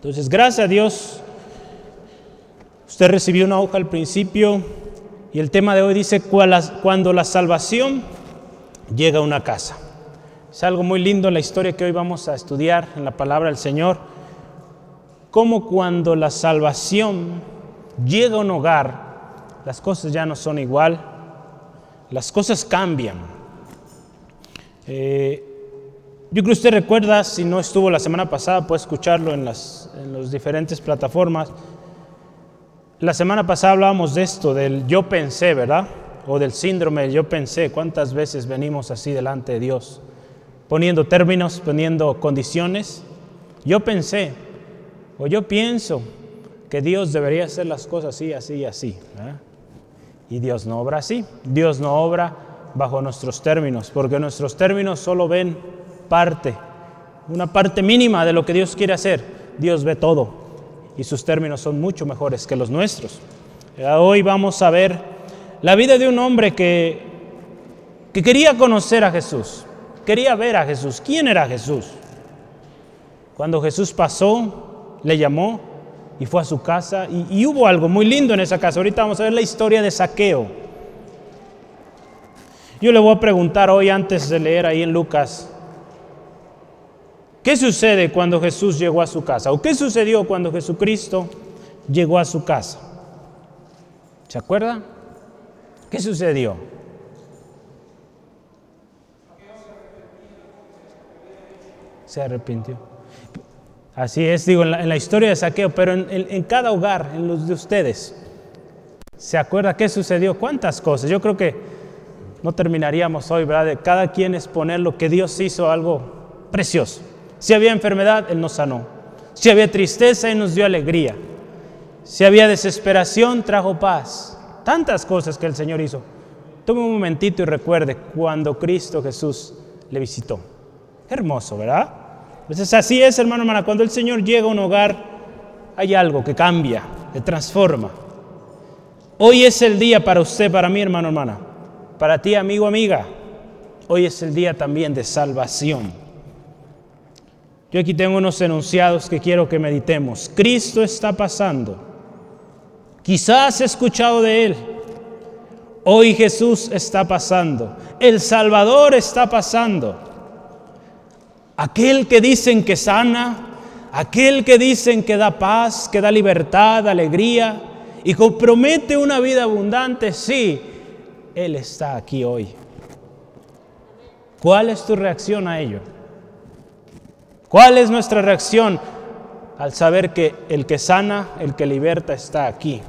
Entonces, gracias a Dios, usted recibió una hoja al principio y el tema de hoy dice cuando la salvación llega a una casa. Es algo muy lindo la historia que hoy vamos a estudiar en la palabra del Señor. Como cuando la salvación llega a un hogar, las cosas ya no son igual, las cosas cambian. Eh, yo creo que usted recuerda, si no estuvo la semana pasada, puede escucharlo en las en diferentes plataformas. La semana pasada hablábamos de esto, del yo pensé, ¿verdad? O del síndrome del yo pensé. ¿Cuántas veces venimos así delante de Dios? poniendo términos, poniendo condiciones. Yo pensé, o yo pienso que Dios debería hacer las cosas así, así y así. Y Dios no obra así. Dios no obra bajo nuestros términos, porque nuestros términos solo ven parte, una parte mínima de lo que Dios quiere hacer. Dios ve todo y sus términos son mucho mejores que los nuestros. Hoy vamos a ver la vida de un hombre que, que quería conocer a Jesús, quería ver a Jesús. ¿Quién era Jesús? Cuando Jesús pasó, le llamó y fue a su casa y, hubo algo muy lindo en esa casa. Ahorita vamos a ver la historia de Saqueo. Yo le voy a preguntar hoy antes de leer ahí en Lucas, ¿qué sucede cuando Jesús llegó a su casa? ¿O qué sucedió cuando Jesucristo llegó a su casa? ¿Se acuerda? ¿Qué sucedió? se arrepintió. Así es, digo, en la, historia de saqueo, pero en, cada hogar, en los de ustedes, ¿se acuerda qué sucedió? ¿Cuántas cosas? Yo creo que no terminaríamos hoy, ¿verdad? De cada quien exponer lo que Dios hizo algo precioso. Si había enfermedad, Él nos sanó. Si había tristeza, Él nos dio alegría. Si había desesperación, trajo paz. Tantas cosas que el Señor hizo. Tome un momentito y recuerde cuando Cristo Jesús le visitó. Hermoso, ¿verdad? Entonces así es, hermano, hermana, cuando el Señor llega a un hogar, hay algo que cambia, que transforma. Hoy es el día para usted, para mí, hermano, hermana, para ti, amigo, amiga. Hoy es el día también de salvación. Yo aquí tengo unos enunciados que quiero que meditemos. Cristo está pasando. Quizás has escuchado de Él. Hoy Jesús está pasando. El Salvador está pasando aquel que dicen que sana, aquel que dicen que da paz, que da libertad, alegría y compromete una vida abundante, sí, Él está aquí hoy. ¿Cuál es tu reacción a ello? ¿Cuál es nuestra reacción al saber que el que sana, el que liberta está aquí?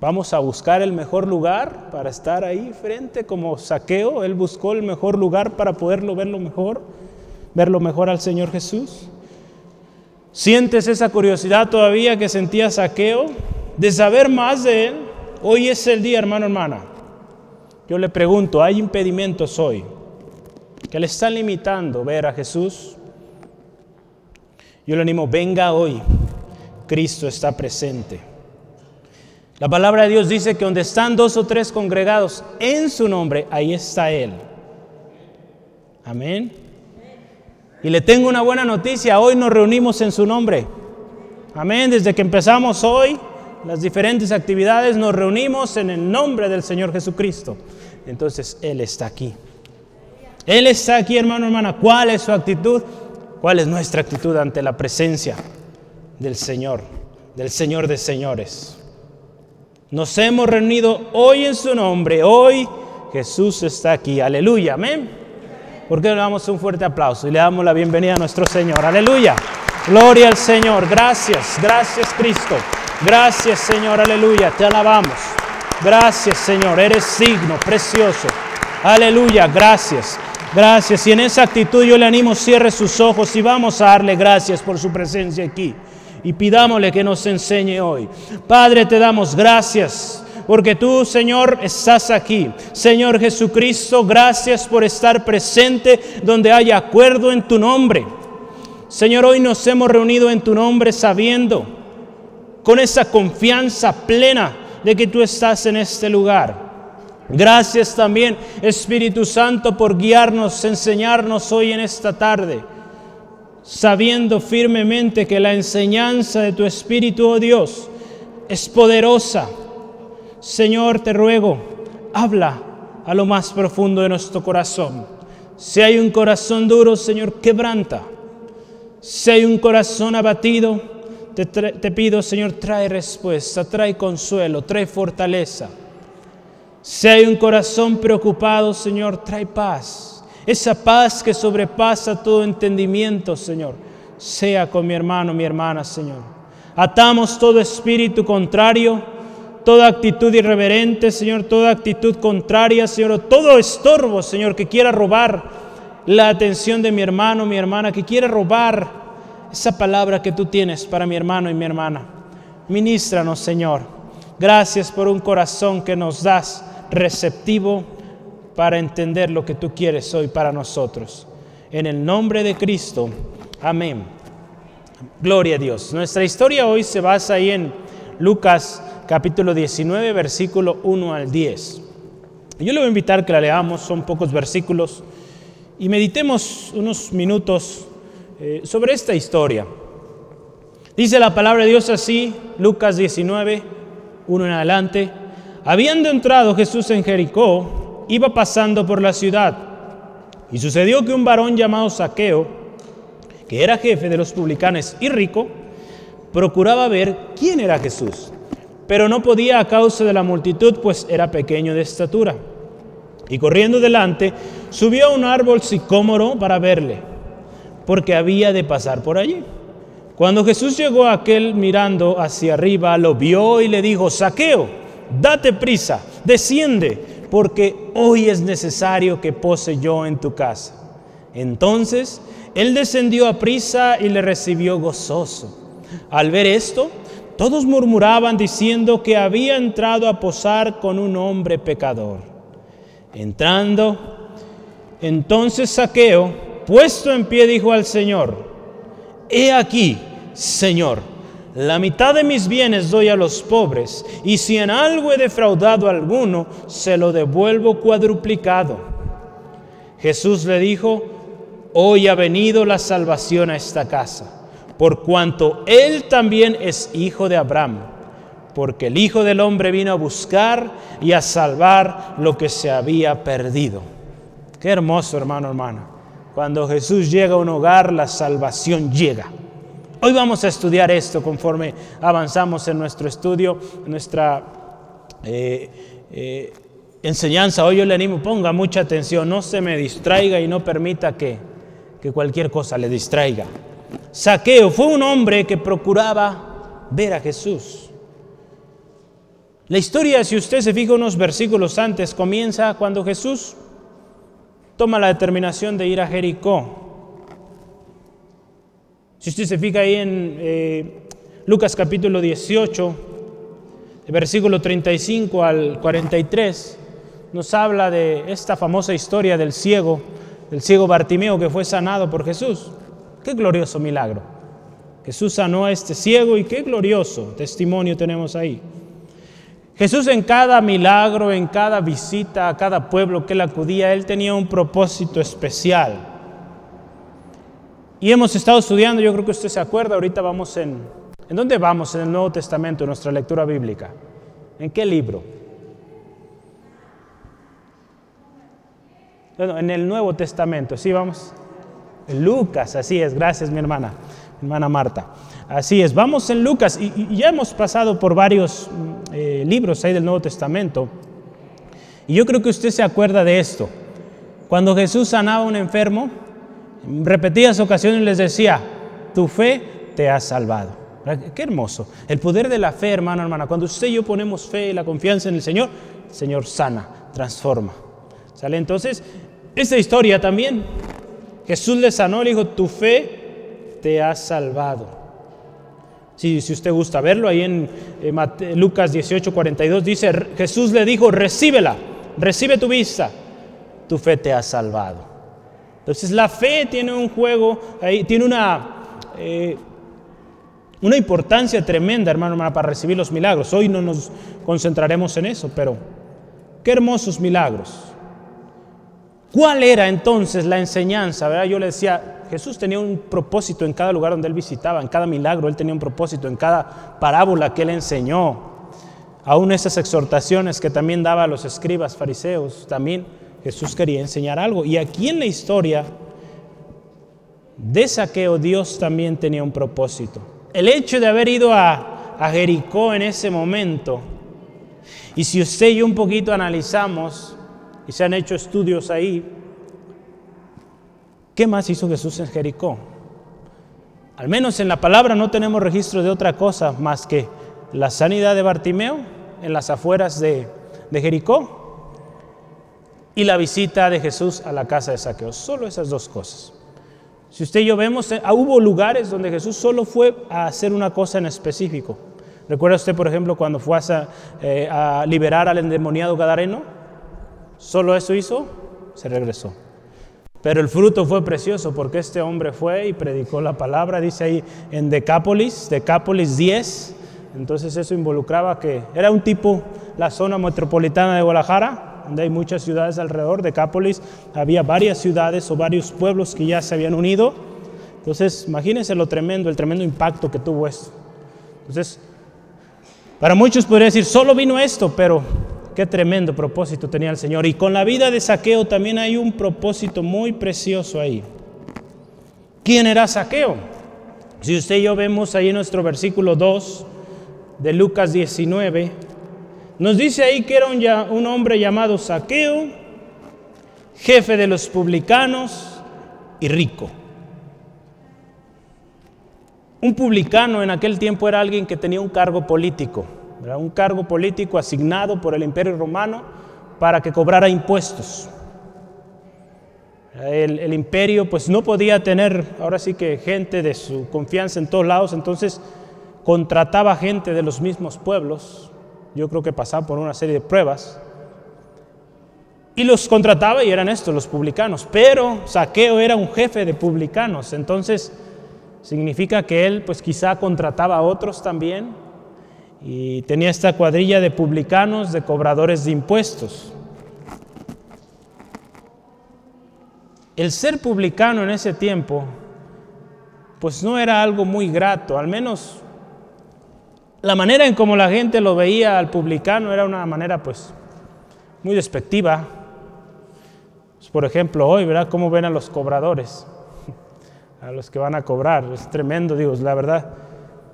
Vamos a buscar el mejor lugar para estar ahí frente como saqueo. Él buscó el mejor lugar para poderlo verlo mejor, verlo mejor al Señor Jesús. ¿Sientes esa curiosidad todavía que sentía saqueo de saber más de Él? Hoy es el día, hermano, hermana. Yo le pregunto, ¿hay impedimentos hoy que le están limitando ver a Jesús? Yo le animo, venga hoy. Cristo está presente. La palabra de Dios dice que donde están dos o tres congregados en su nombre, ahí está Él. Amén. Y le tengo una buena noticia, hoy nos reunimos en su nombre. Amén. Desde que empezamos hoy, las diferentes actividades, nos reunimos en el nombre del Señor Jesucristo. Entonces Él está aquí. Él está aquí, hermano, hermana. ¿Cuál es su actitud? ¿Cuál es nuestra actitud ante la presencia del Señor, del Señor de señores? Nos hemos reunido hoy en su nombre. Hoy Jesús está aquí. Aleluya. Amén. ¿Por qué le damos un fuerte aplauso y le damos la bienvenida a nuestro Señor? Aleluya. Gloria al Señor. Gracias. Gracias Cristo. Gracias Señor. Aleluya. Te alabamos. Gracias Señor. Eres signo precioso. Aleluya. Gracias. Gracias. Y en esa actitud yo le animo, cierre sus ojos y vamos a darle gracias por su presencia aquí y pidámosle que nos enseñe hoy. Padre, te damos gracias porque tú, Señor, estás aquí. Señor Jesucristo, gracias por estar presente donde haya acuerdo en tu nombre. Señor, hoy nos hemos reunido en tu nombre sabiendo, con esa confianza plena de que tú estás en este lugar. Gracias también, Espíritu Santo, por guiarnos, enseñarnos hoy en esta tarde. sabiendo firmemente que la enseñanza de tu Espíritu, oh Dios, es poderosa. Señor, te ruego, habla a lo más profundo de nuestro corazón. Si hay un corazón duro, Señor, quebranta. Si hay un corazón abatido, te, te, pido, Señor, trae respuesta, trae consuelo, trae fortaleza. Si hay un corazón preocupado, Señor, trae paz. Esa paz que sobrepasa todo entendimiento, Señor, sea con mi hermano, mi hermana, Señor. Atamos todo espíritu contrario, toda actitud irreverente, Señor, toda actitud contraria, Señor, todo estorbo, Señor, que quiera robar la atención de mi hermano, mi hermana, que quiera robar esa palabra que tú tienes para mi hermano y mi hermana. Ministranos, Señor. Gracias por un corazón que nos das receptivo para entender lo que tú quieres hoy para nosotros. En el nombre de Cristo, amén. Gloria a Dios. Nuestra historia hoy se basa ahí en Lucas capítulo 19, versículo 1 al 10. Yo le voy a invitar que la leamos, son pocos versículos, y meditemos unos minutos eh, sobre esta historia. Dice la palabra de Dios así, Lucas 19, 1 en adelante. Habiendo entrado Jesús en Jericó, iba pasando por la ciudad. Y sucedió que un varón llamado Saqueo, que era jefe de los publicanes y rico, procuraba ver quién era Jesús, pero no podía a causa de la multitud, pues era pequeño de estatura. Y corriendo delante, subió a un árbol sicómoro para verle, porque había de pasar por allí. Cuando Jesús llegó a aquel mirando hacia arriba, lo vio y le dijo, Saqueo, date prisa, desciende, porque hoy es necesario que pose yo en tu casa. Entonces él descendió a prisa y le recibió gozoso. Al ver esto, todos murmuraban diciendo que había entrado a posar con un hombre pecador. Entrando, entonces Saqueo, puesto en pie, dijo al Señor, He aquí, Señor, la mitad de mis bienes doy a los pobres, y si en algo he defraudado a alguno, se lo devuelvo cuadruplicado. Jesús le dijo, hoy ha venido la salvación a esta casa, por cuanto él también es hijo de Abraham, porque el Hijo del Hombre vino a buscar y a salvar lo que se había perdido. Qué hermoso, hermano, hermana. Cuando Jesús llega a un hogar, la salvación llega. Hoy vamos a estudiar esto conforme avanzamos en nuestro estudio, en nuestra eh, eh, enseñanza. Hoy yo le animo, ponga mucha atención, no se me distraiga y no permita que, que cualquier cosa le distraiga. Saqueo fue un hombre que procuraba ver a Jesús. La historia, si usted se fija unos versículos antes, comienza cuando Jesús toma la determinación de ir a Jericó. Si usted se fija ahí en eh, Lucas capítulo 18, versículo 35 al 43, nos habla de esta famosa historia del ciego, del ciego Bartimeo que fue sanado por Jesús. Qué glorioso milagro. Jesús sanó a este ciego y qué glorioso testimonio tenemos ahí. Jesús en cada milagro, en cada visita a cada pueblo que él acudía, él tenía un propósito especial. Y hemos estado estudiando, yo creo que usted se acuerda, ahorita vamos en... ¿En dónde vamos en el Nuevo Testamento, en nuestra lectura bíblica? ¿En qué libro? Bueno, en el Nuevo Testamento, ¿sí vamos? Lucas, así es, gracias mi hermana, hermana Marta. Así es, vamos en Lucas y, ya hemos pasado por varios mm, eh, libros ahí del Nuevo Testamento. Y yo creo que usted se acuerda de esto. Cuando Jesús sanaba a un enfermo, en repetidas ocasiones les decía, tu fe te ha salvado. Qué hermoso. El poder de la fe, hermano, hermana. Cuando usted y yo ponemos fe y la confianza en el Señor, el Señor sana, transforma. ¿Sale? Entonces, esta historia también. Jesús le sanó, le dijo, tu fe te ha salvado. Si, si usted gusta verlo, ahí en Lucas 18, 42 dice, Jesús le dijo, recíbela, recibe tu vista, tu fe te ha salvado. Entonces la fe tiene un juego, tiene una, eh, una importancia tremenda, hermano, para recibir los milagros. Hoy no nos concentraremos en eso, pero qué hermosos milagros. ¿Cuál era entonces la enseñanza? ¿verdad? Yo le decía, Jesús tenía un propósito en cada lugar donde él visitaba, en cada milagro, él tenía un propósito, en cada parábola que él enseñó. Aún esas exhortaciones que también daba a los escribas fariseos, también Jesús quería enseñar algo. Y aquí en la historia de saqueo Dios también tenía un propósito. El hecho de haber ido a, Jericó en ese momento, y si usted y yo un poquito analizamos, y se han hecho estudios ahí, ¿qué más hizo Jesús en Jericó? Al menos en la palabra no tenemos registro de otra cosa más que la sanidad de Bartimeo en las afueras de Jericó y la visita de Jesús a la casa de Saqueo. Solo esas dos cosas. Si usted y yo vemos, eh, hubo lugares donde Jesús solo fue a hacer una cosa en específico. ¿Recuerda usted, por ejemplo, cuando fue a, eh, a liberar al endemoniado Gadareno? Solo eso hizo, se regresó. Pero el fruto fue precioso porque este hombre fue y predicó la palabra, dice ahí en Decápolis, Decápolis 10. Entonces eso involucraba que era un tipo, la zona metropolitana de Guadalajara, donde hay muchas ciudades alrededor de Cápolis, había varias ciudades o varios pueblos que ya se habían unido. Entonces, imagínense lo tremendo, el tremendo impacto que tuvo esto. Entonces, para muchos podría decir, solo vino esto, pero qué tremendo propósito tenía el Señor. Y con la vida de Saqueo también hay un propósito muy precioso ahí. ¿Quién era Saqueo? Si usted y yo vemos ahí nuestro versículo 2 de Lucas 19, nos dice ahí que era un, un hombre llamado Saqueo, jefe de los publicanos y rico. Un publicano en aquel tiempo era alguien que tenía un cargo político, un cargo político asignado por el imperio romano para que cobrara impuestos. El, el, imperio pues no podía tener ahora sí que gente de su confianza en todos lados, entonces contrataba gente de los mismos pueblos yo creo que pasaba por una serie de pruebas. Y los contrataba y eran estos, los publicanos. Pero Saqueo era un jefe de publicanos. Entonces significa que él pues quizá contrataba a otros también. Y tenía esta cuadrilla de publicanos, de cobradores de impuestos. El ser publicano en ese tiempo pues no era algo muy grato, al menos la manera en cómo la gente lo veía al publicano era una manera pues muy despectiva. Pues, por ejemplo, hoy, ¿verdad? ¿Cómo ven a los cobradores? A los que van a cobrar. Es tremendo, digo, la verdad,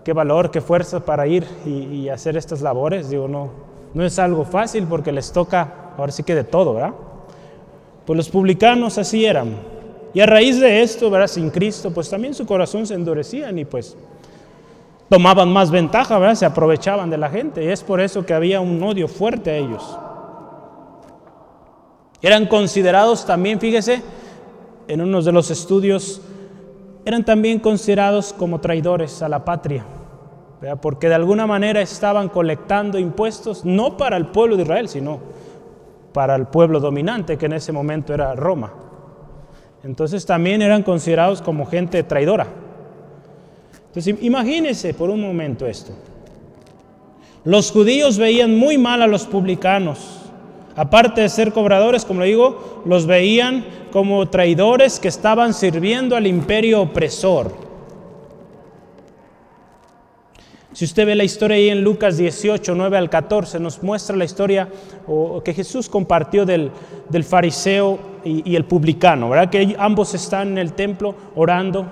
qué valor, qué fuerza para ir y, hacer estas labores. Digo, no, no es algo fácil porque les toca, ahora sí que de todo, ¿verdad? Pues los publicanos así eran. Y a raíz de esto, ¿verdad? Sin Cristo, pues también su corazón se endurecían y pues tomaban más ventaja, ¿verdad? se aprovechaban de la gente. Y es por eso que había un odio fuerte a ellos. Eran considerados también, fíjese, en uno de los estudios, eran también considerados como traidores a la patria, porque de alguna manera estaban colectando impuestos no para el pueblo de Israel, sino para el pueblo dominante, que en ese momento era Roma. Entonces también eran considerados como gente traidora. Entonces, imagínense por un momento esto. Los judíos veían muy mal a los publicanos. Aparte de ser cobradores, como le digo, los veían como traidores que estaban sirviendo al imperio opresor. Si usted ve la historia ahí en Lucas 18, 9 al 14, nos muestra la historia que Jesús compartió del, fariseo y, y, el publicano, ¿verdad? Que ambos están en el templo orando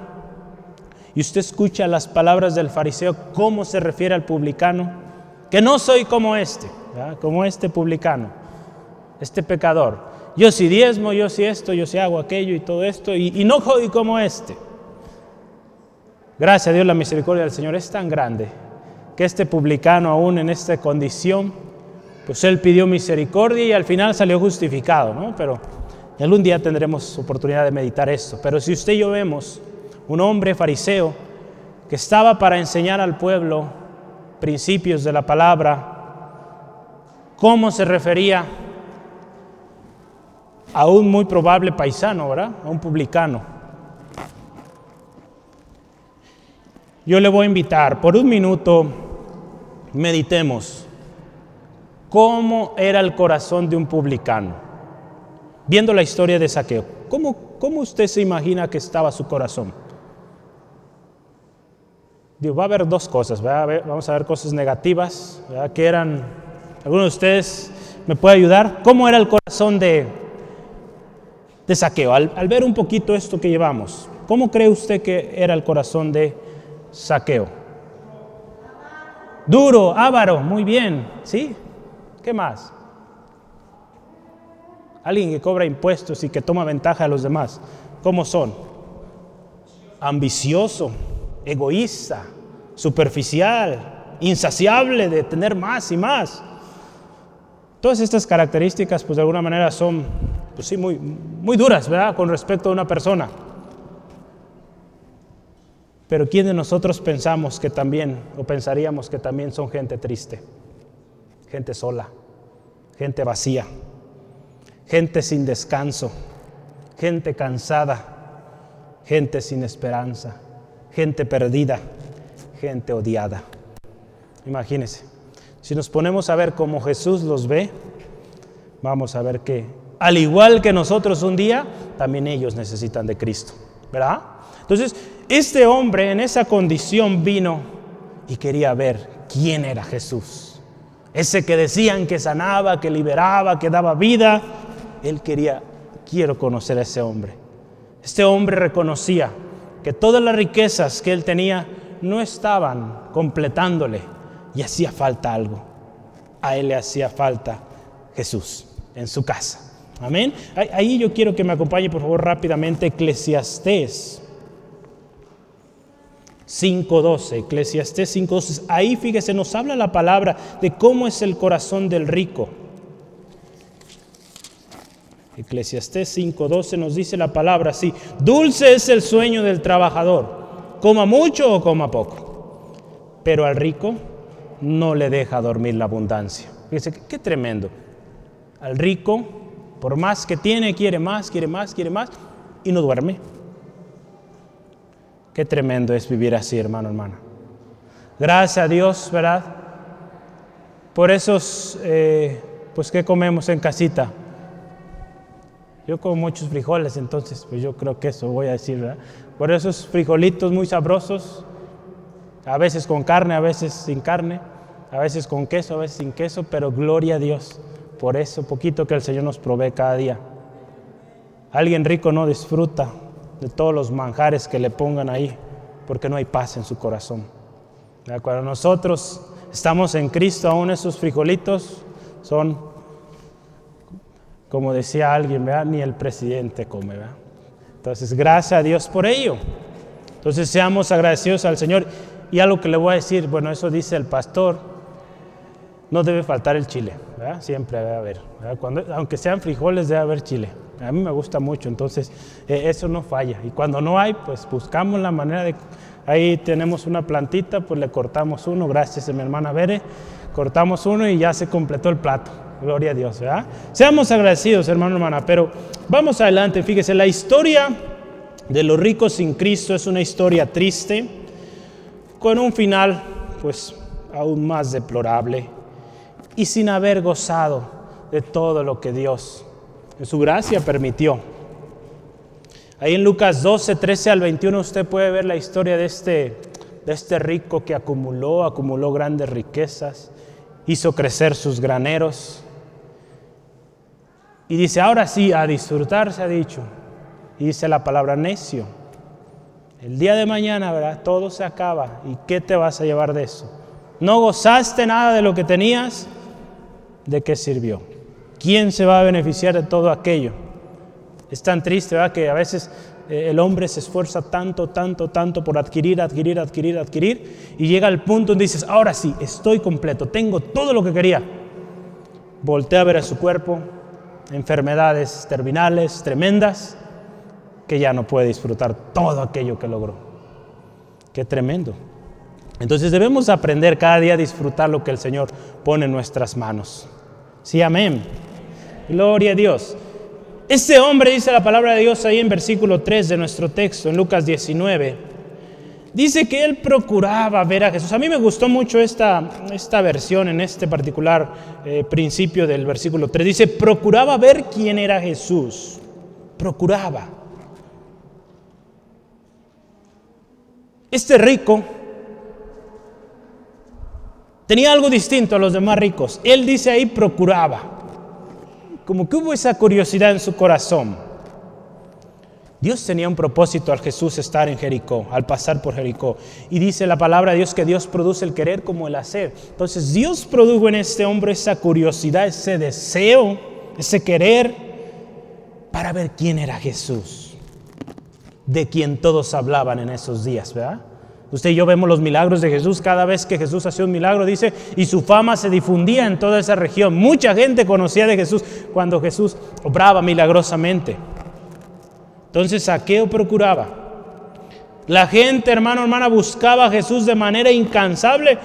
y usted escucha las palabras del fariseo, cómo se refiere al publicano, que no soy como este, como este publicano, este pecador. Yo sí diezmo, yo sí esto, yo sí hago aquello y todo esto, y, no soy como este. Gracias a Dios la misericordia del Señor es tan grande que este publicano aún en esta condición, pues él pidió misericordia y al final salió justificado, ¿no? Pero algún día tendremos oportunidad de meditar esto. Pero si usted y yo vemos un hombre fariseo que estaba para enseñar al pueblo principios de la palabra, cómo se refería a un muy probable paisano, ¿verdad? A un publicano. Yo le voy a invitar, por un minuto, meditemos cómo era el corazón de un publicano. viendo la historia de Saqueo, ¿cómo, cómo usted se imagina que estaba su corazón? Digo, va a haber dos cosas, vamos a ver cosas negativas, que eran, algunos de ustedes me puede ayudar, ¿cómo era el corazón de, de Saqueo? Al, al ver un poquito esto que llevamos, ¿cómo cree usted que era el corazón de Saqueo? Duro, avaro, muy bien, ¿sí? ¿Qué más? Alguien que cobra impuestos y que toma ventaja de los demás. ¿Cómo son? Ambicioso, egoísta, superficial, insaciable de tener más y más. Todas estas características, pues de alguna manera son, pues sí, muy, muy duras, ¿verdad? Con respecto a una persona. Pero ¿quién de nosotros pensamos que también, o pensaríamos que también son gente triste, gente sola, gente vacía? gente sin descanso, gente cansada, gente sin esperanza, gente perdida, gente odiada. Imagínense, si nos ponemos a ver cómo Jesús los ve, vamos a ver que al igual que nosotros un día, también ellos necesitan de Cristo, ¿verdad? Entonces, este hombre en esa condición vino y quería ver quién era Jesús. Ese que decían que sanaba, que liberaba, que daba vida, él quería, quiero conocer a ese hombre. Este hombre reconocía que todas las riquezas que él tenía no estaban completándole y hacía falta algo. A él le hacía falta Jesús en su casa. Amén. Ahí yo quiero que me acompañe por favor rápidamente Eclesiastés 5.12. Eclesiastés 5.12. Ahí fíjese, nos habla la palabra de cómo es el corazón del rico. Eclesiastés 5:12 nos dice la palabra así, dulce es el sueño del trabajador, coma mucho o coma poco, pero al rico no le deja dormir la abundancia. Fíjese, qué tremendo. Al rico, por más que tiene, quiere más, quiere más, quiere más, y no duerme. Qué tremendo es vivir así, hermano, hermana. Gracias a Dios, ¿verdad? Por esos, eh, pues, ¿qué comemos en casita? Yo como muchos frijoles, entonces, pues yo creo que eso voy a decir, ¿verdad? Por esos frijolitos muy sabrosos, a veces con carne, a veces sin carne, a veces con queso, a veces sin queso, pero gloria a Dios por eso poquito que el Señor nos provee cada día. Alguien rico no disfruta de todos los manjares que le pongan ahí, porque no hay paz en su corazón. Cuando nosotros estamos en Cristo, aún esos frijolitos son como decía alguien, ni el presidente come. Entonces, gracias a Dios por ello. Entonces, seamos agradecidos al Señor. Y algo que le voy a decir, bueno, eso dice el pastor, no debe faltar el chile, siempre debe haber. Aunque sean frijoles, debe haber chile. A mí me gusta mucho, entonces eh, eso no falla. Y cuando no hay, pues buscamos la manera de... Ahí tenemos una plantita, pues le cortamos uno, gracias a mi hermana Bere, cortamos uno y ya se completó el plato. Gloria a Dios. Seamos agradecidos, hermano, hermana, pero vamos adelante. Fíjese, la historia de los ricos sin Cristo es una historia triste, con un final, pues, aún más deplorable, y sin haber gozado de todo lo que Dios en su gracia permitió. Ahí en Lucas 12, 13 al 21 usted puede ver la historia de este, de este rico que acumuló, acumuló grandes riquezas, hizo crecer sus graneros, y dice, ahora sí, a disfrutar se ha dicho. Y dice la palabra necio. El día de mañana, ¿verdad? Todo se acaba. ¿Y qué te vas a llevar de eso? ¿No gozaste nada de lo que tenías? ¿De qué sirvió? ¿Quién se va a beneficiar de todo aquello? Es tan triste, ¿verdad? Que a veces eh, el hombre se esfuerza tanto, tanto, tanto por adquirir, adquirir, adquirir, adquirir. Y llega al punto donde dices, ahora sí, estoy completo, tengo todo lo que quería. Voltea a ver a su cuerpo, enfermedades terminales tremendas, que ya no puede disfrutar todo aquello que logró. Qué tremendo. Entonces debemos aprender cada día a disfrutar lo que el Señor pone en nuestras manos. Sí, amén. Gloria a Dios. Este hombre dice la palabra de Dios ahí en versículo 3 de nuestro texto, en Lucas 19. Dice que él procuraba ver a Jesús. A mí me gustó mucho esta, esta versión en este particular eh, principio del versículo 3. Dice, procuraba ver quién era Jesús. Procuraba. Este rico tenía algo distinto a los demás ricos. Él dice ahí, procuraba. Como que hubo esa curiosidad en su corazón. Dios tenía un propósito al Jesús estar en Jericó, al pasar por Jericó. Y dice la palabra de Dios que Dios produce el querer como el hacer. Entonces Dios produjo en este hombre esa curiosidad, ese deseo, ese querer para ver quién era Jesús, de quien todos hablaban en esos días, ¿verdad? Usted y yo vemos los milagros de Jesús. Cada vez que Jesús hacía un milagro, dice, y su fama se difundía en toda esa región. Mucha gente conocía de Jesús cuando Jesús obraba milagrosamente. Entonces Saqueo procuraba. La gente, hermano, hermana, buscaba a Jesús de manera incansable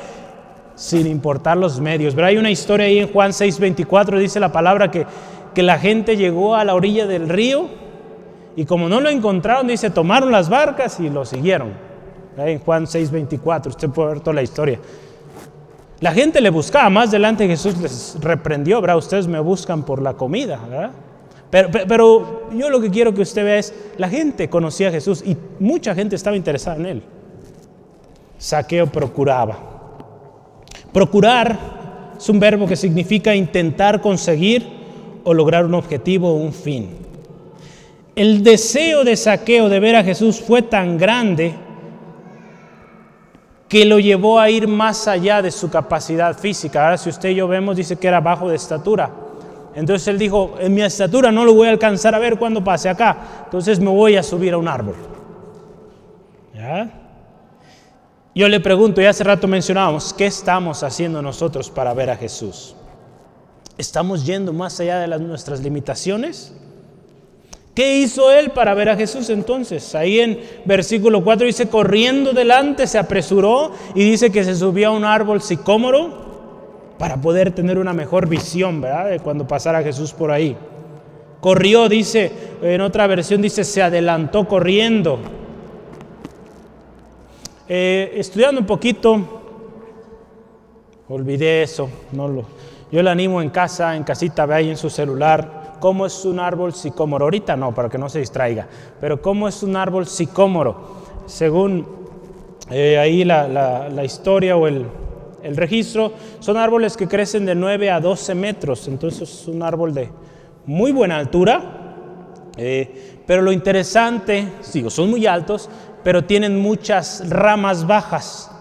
sin importar los medios. Pero hay una historia ahí en Juan 6:24, dice la palabra que, que la gente llegó a la orilla del río y como no lo encontraron, dice, tomaron las barcas y lo siguieron. En Juan 6:24, usted puede ver toda la historia. La gente le buscaba, más adelante Jesús les reprendió, ¿verdad? Ustedes me buscan por la comida, ¿verdad? Pero, yo lo que quiero que usted vea es, la gente conocía a Jesús y mucha gente estaba interesada en él. Saqueo procuraba. Procurar es un verbo que significa intentar conseguir o lograr un objetivo o un fin. El deseo de saqueo de ver a Jesús fue tan grande que lo llevó a ir más allá de su capacidad física. Ahora si usted y yo vemos, dice que era bajo de estatura. Entonces él dijo, en mi estatura no lo voy a alcanzar a ver cuando pase acá, entonces me voy a subir a un árbol. Yo le pregunto, y hace rato mencionábamos, ¿qué estamos haciendo nosotros para ver a Jesús? ¿Estamos yendo más allá de nuestras limitaciones? ¿Qué hizo él para ver a Jesús entonces? Ahí en versículo 4 dice, corriendo delante se apresuró y dice que se subió a un árbol sicómoro para poder tener una mejor visión, ¿verdad? De cuando pasara Jesús por ahí. Corrió, dice, en otra versión dice, se adelantó corriendo. Eh, estudiando un poquito, olvidé eso, no lo, yo le animo en casa, en casita, ve ahí en su celular, cómo es un árbol sicómoro. Ahorita no, para que no se distraiga, pero cómo es un árbol sicómoro. Según eh, ahí la, la historia o el, el registro, son árboles que crecen de 9 a 12 metros, entonces es un árbol de muy buena altura, eh, pero lo interesante, digo, son muy altos, pero tienen muchas ramas bajas.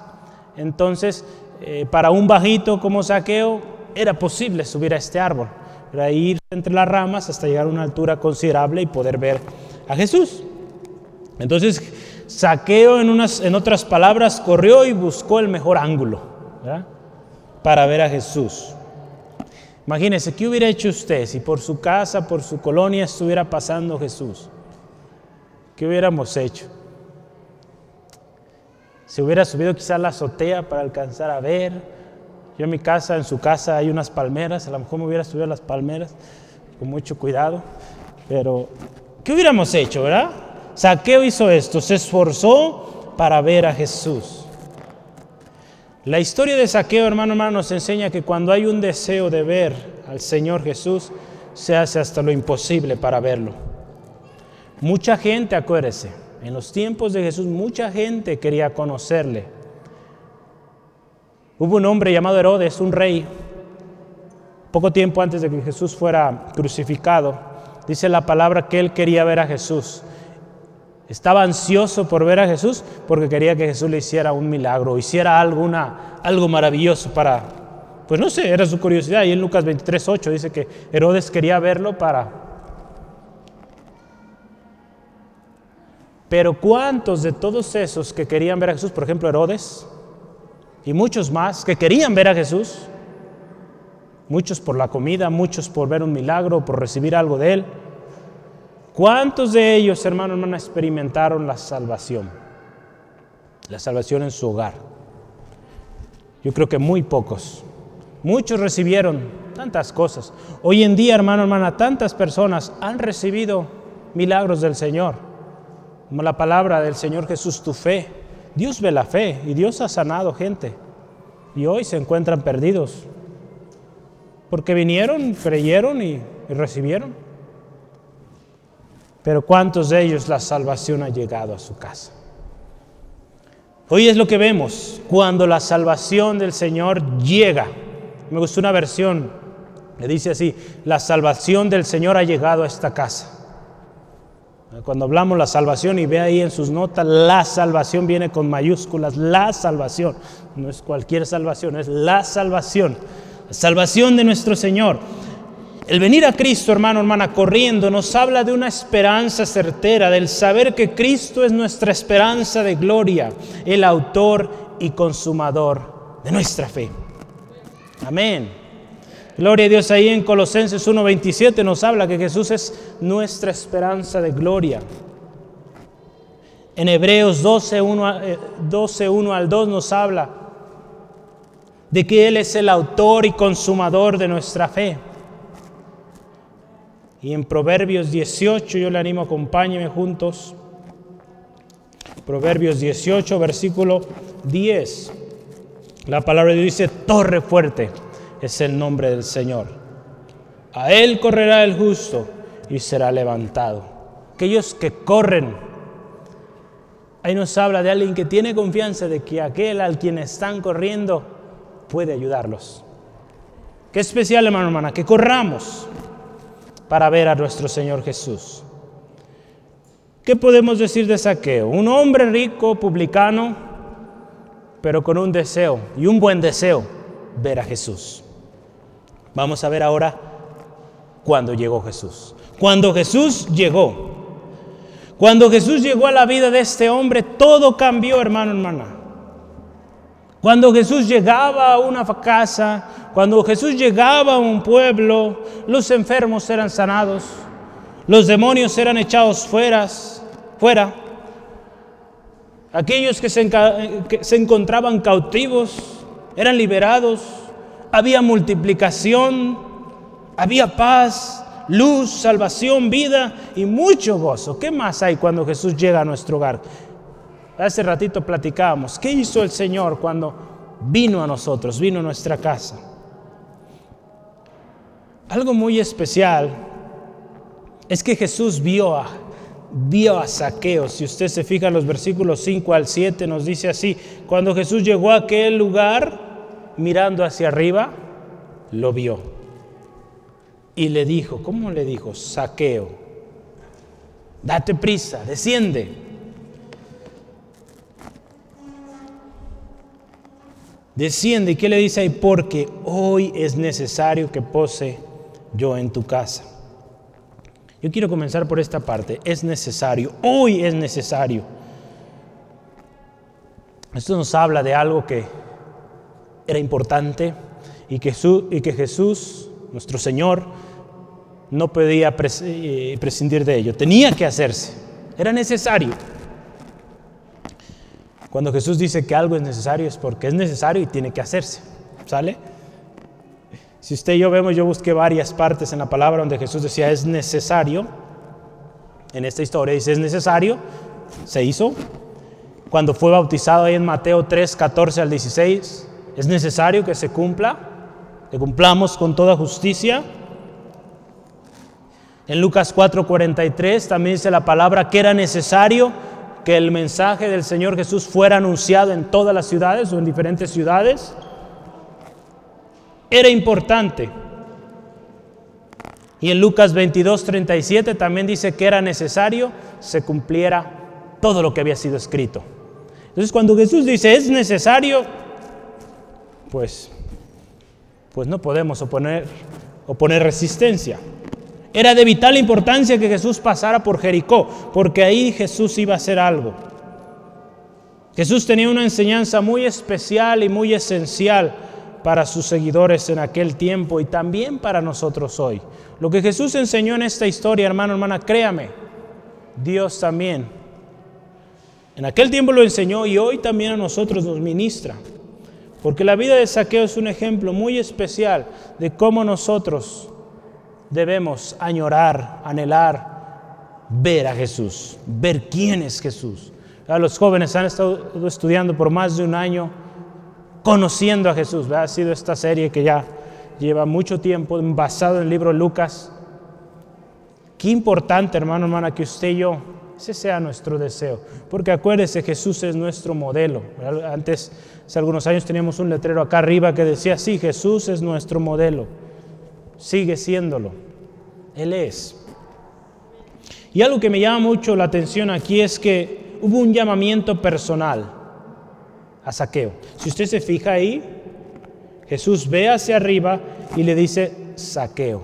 Entonces, eh, para un bajito como saqueo, era posible subir a este árbol, para ir entre las ramas hasta llegar a una altura considerable y poder ver a Jesús. Entonces, saqueo, en, unas, en otras palabras, corrió y buscó el mejor ángulo para ver a Jesús. Imagínese, ¿qué hubiera hecho usted si por su casa, por su colonia estuviera pasando Jesús? ¿Qué hubiéramos hecho? Se hubiera subido quizá a la azotea para alcanzar a ver. Yo en mi casa, en su casa hay unas palmeras, a lo mejor me hubiera subido a las palmeras con mucho cuidado. Pero, ¿qué hubiéramos hecho, verdad? Saqueo hizo esto, se esforzó para ver a Jesús. La historia de Saqueo, hermano, hermano, nos enseña que cuando hay un deseo de ver al Señor Jesús, se hace hasta lo imposible para verlo. Mucha gente, acuérdese, en los tiempos de Jesús, mucha gente quería conocerle. Hubo un hombre llamado Herodes, un rey, poco tiempo antes de que Jesús fuera crucificado. Dice la palabra que él quería ver a Jesús. Estaba ansioso por ver a Jesús porque quería que Jesús le hiciera un milagro, hiciera algo, algo maravilloso para, pues no sé, era su curiosidad. Y en Lucas 23, 8 dice que Herodes quería verlo para... Pero ¿cuántos de todos esos que querían ver a Jesús, por ejemplo Herodes, y muchos más que querían ver a Jesús, muchos por la comida, muchos por ver un milagro, por recibir algo de Él, ¿Cuántos de ellos, hermano, hermana, experimentaron la salvación? La salvación en su hogar. Yo creo que muy pocos. Muchos recibieron tantas cosas. Hoy en día, hermano, hermana, tantas personas han recibido milagros del Señor. Como la palabra del Señor Jesús, tu fe Dios ve la fe y Dios ha sanado gente. Y hoy se encuentran perdidos. Porque vinieron, creyeron y, y recibieron. Pero ¿cuántos de ellos la salvación ha llegado a su casa? Hoy es lo que vemos cuando la salvación del Señor llega. Me gustó una versión que dice así, la salvación del Señor ha llegado a esta casa. Cuando hablamos la salvación y ve ahí en sus notas, la salvación viene con mayúsculas, la salvación. No es cualquier salvación, es la salvación. La salvación de nuestro Señor. El venir a Cristo, hermano, hermana, corriendo, nos habla de una esperanza certera, del saber que Cristo es nuestra esperanza de gloria, el autor y consumador de nuestra fe. Amén. Gloria a Dios ahí en Colosenses 1.27 nos habla que Jesús es nuestra esperanza de gloria. En Hebreos 12.1 12, eh, al 2 nos habla de que Él es el autor y consumador de nuestra fe. Y en Proverbios 18, yo le animo, acompáñeme juntos. Proverbios 18, versículo 10. La palabra de Dios dice, torre fuerte es el nombre del Señor. A Él correrá el justo y será levantado. Aquellos que corren, ahí nos habla de alguien que tiene confianza de que aquel al quien están corriendo puede ayudarlos. Qué especial, hermano, hermana, que corramos para ver a nuestro Señor Jesús. ¿Qué podemos decir de Saqueo? Un hombre rico, publicano, pero con un deseo y un buen deseo, ver a Jesús. Vamos a ver ahora cuando llegó Jesús. Cuando Jesús llegó. Cuando Jesús llegó a la vida de este hombre, todo cambió, hermano, hermana. Cuando Jesús llegaba a una casa, cuando Jesús llegaba a un pueblo, los enfermos eran sanados, los demonios eran echados fuera, fuera. Aquellos que se, que se encontraban cautivos eran liberados, había multiplicación, había paz, luz, salvación, vida y mucho gozo. ¿Qué más hay cuando Jesús llega a nuestro hogar? Hace ratito platicábamos, ¿qué hizo el Señor cuando vino a nosotros, vino a nuestra casa? Algo muy especial es que Jesús vio a, vio a Saqueo. Si usted se fija en los versículos 5 al 7, nos dice así, cuando Jesús llegó a aquel lugar, mirando hacia arriba, lo vio. Y le dijo, ¿cómo le dijo? Saqueo, date prisa, desciende Desciende y ¿qué le dice ahí? Porque hoy es necesario que pose yo en tu casa. Yo quiero comenzar por esta parte. Es necesario, hoy es necesario. Esto nos habla de algo que era importante y que, y que Jesús, nuestro Señor, no podía eh, prescindir de ello. Tenía que hacerse. Era necesario. Cuando Jesús dice que algo es necesario es porque es necesario y tiene que hacerse. ¿Sale? Si usted y yo vemos, yo busqué varias partes en la palabra donde Jesús decía es necesario. En esta historia dice es necesario, se hizo. Cuando fue bautizado ahí en Mateo 3, 14 al 16, es necesario que se cumpla, que cumplamos con toda justicia. En Lucas 4, 43 también dice la palabra que era necesario que el mensaje del Señor Jesús fuera anunciado en todas las ciudades o en diferentes ciudades, era importante. Y en Lucas 22, 37 también dice que era necesario se cumpliera todo lo que había sido escrito. Entonces cuando Jesús dice es necesario, pues, pues no podemos oponer, oponer resistencia. Era de vital importancia que Jesús pasara por Jericó, porque ahí Jesús iba a hacer algo. Jesús tenía una enseñanza muy especial y muy esencial para sus seguidores en aquel tiempo y también para nosotros hoy. Lo que Jesús enseñó en esta historia, hermano, hermana, créame, Dios también. En aquel tiempo lo enseñó y hoy también a nosotros nos ministra. Porque la vida de Saqueo es un ejemplo muy especial de cómo nosotros debemos añorar, anhelar, ver a Jesús, ver quién es Jesús. Los jóvenes han estado estudiando por más de un año, conociendo a Jesús. Ha sido esta serie que ya lleva mucho tiempo, basado en el libro Lucas. Qué importante, hermano, hermana, que usted y yo, ese sea nuestro deseo. Porque acuérdese, Jesús es nuestro modelo. Antes, hace algunos años, teníamos un letrero acá arriba que decía, sí, Jesús es nuestro modelo. Sigue siéndolo. Él es. Y algo que me llama mucho la atención aquí es que hubo un llamamiento personal a saqueo. Si usted se fija ahí, Jesús ve hacia arriba y le dice saqueo.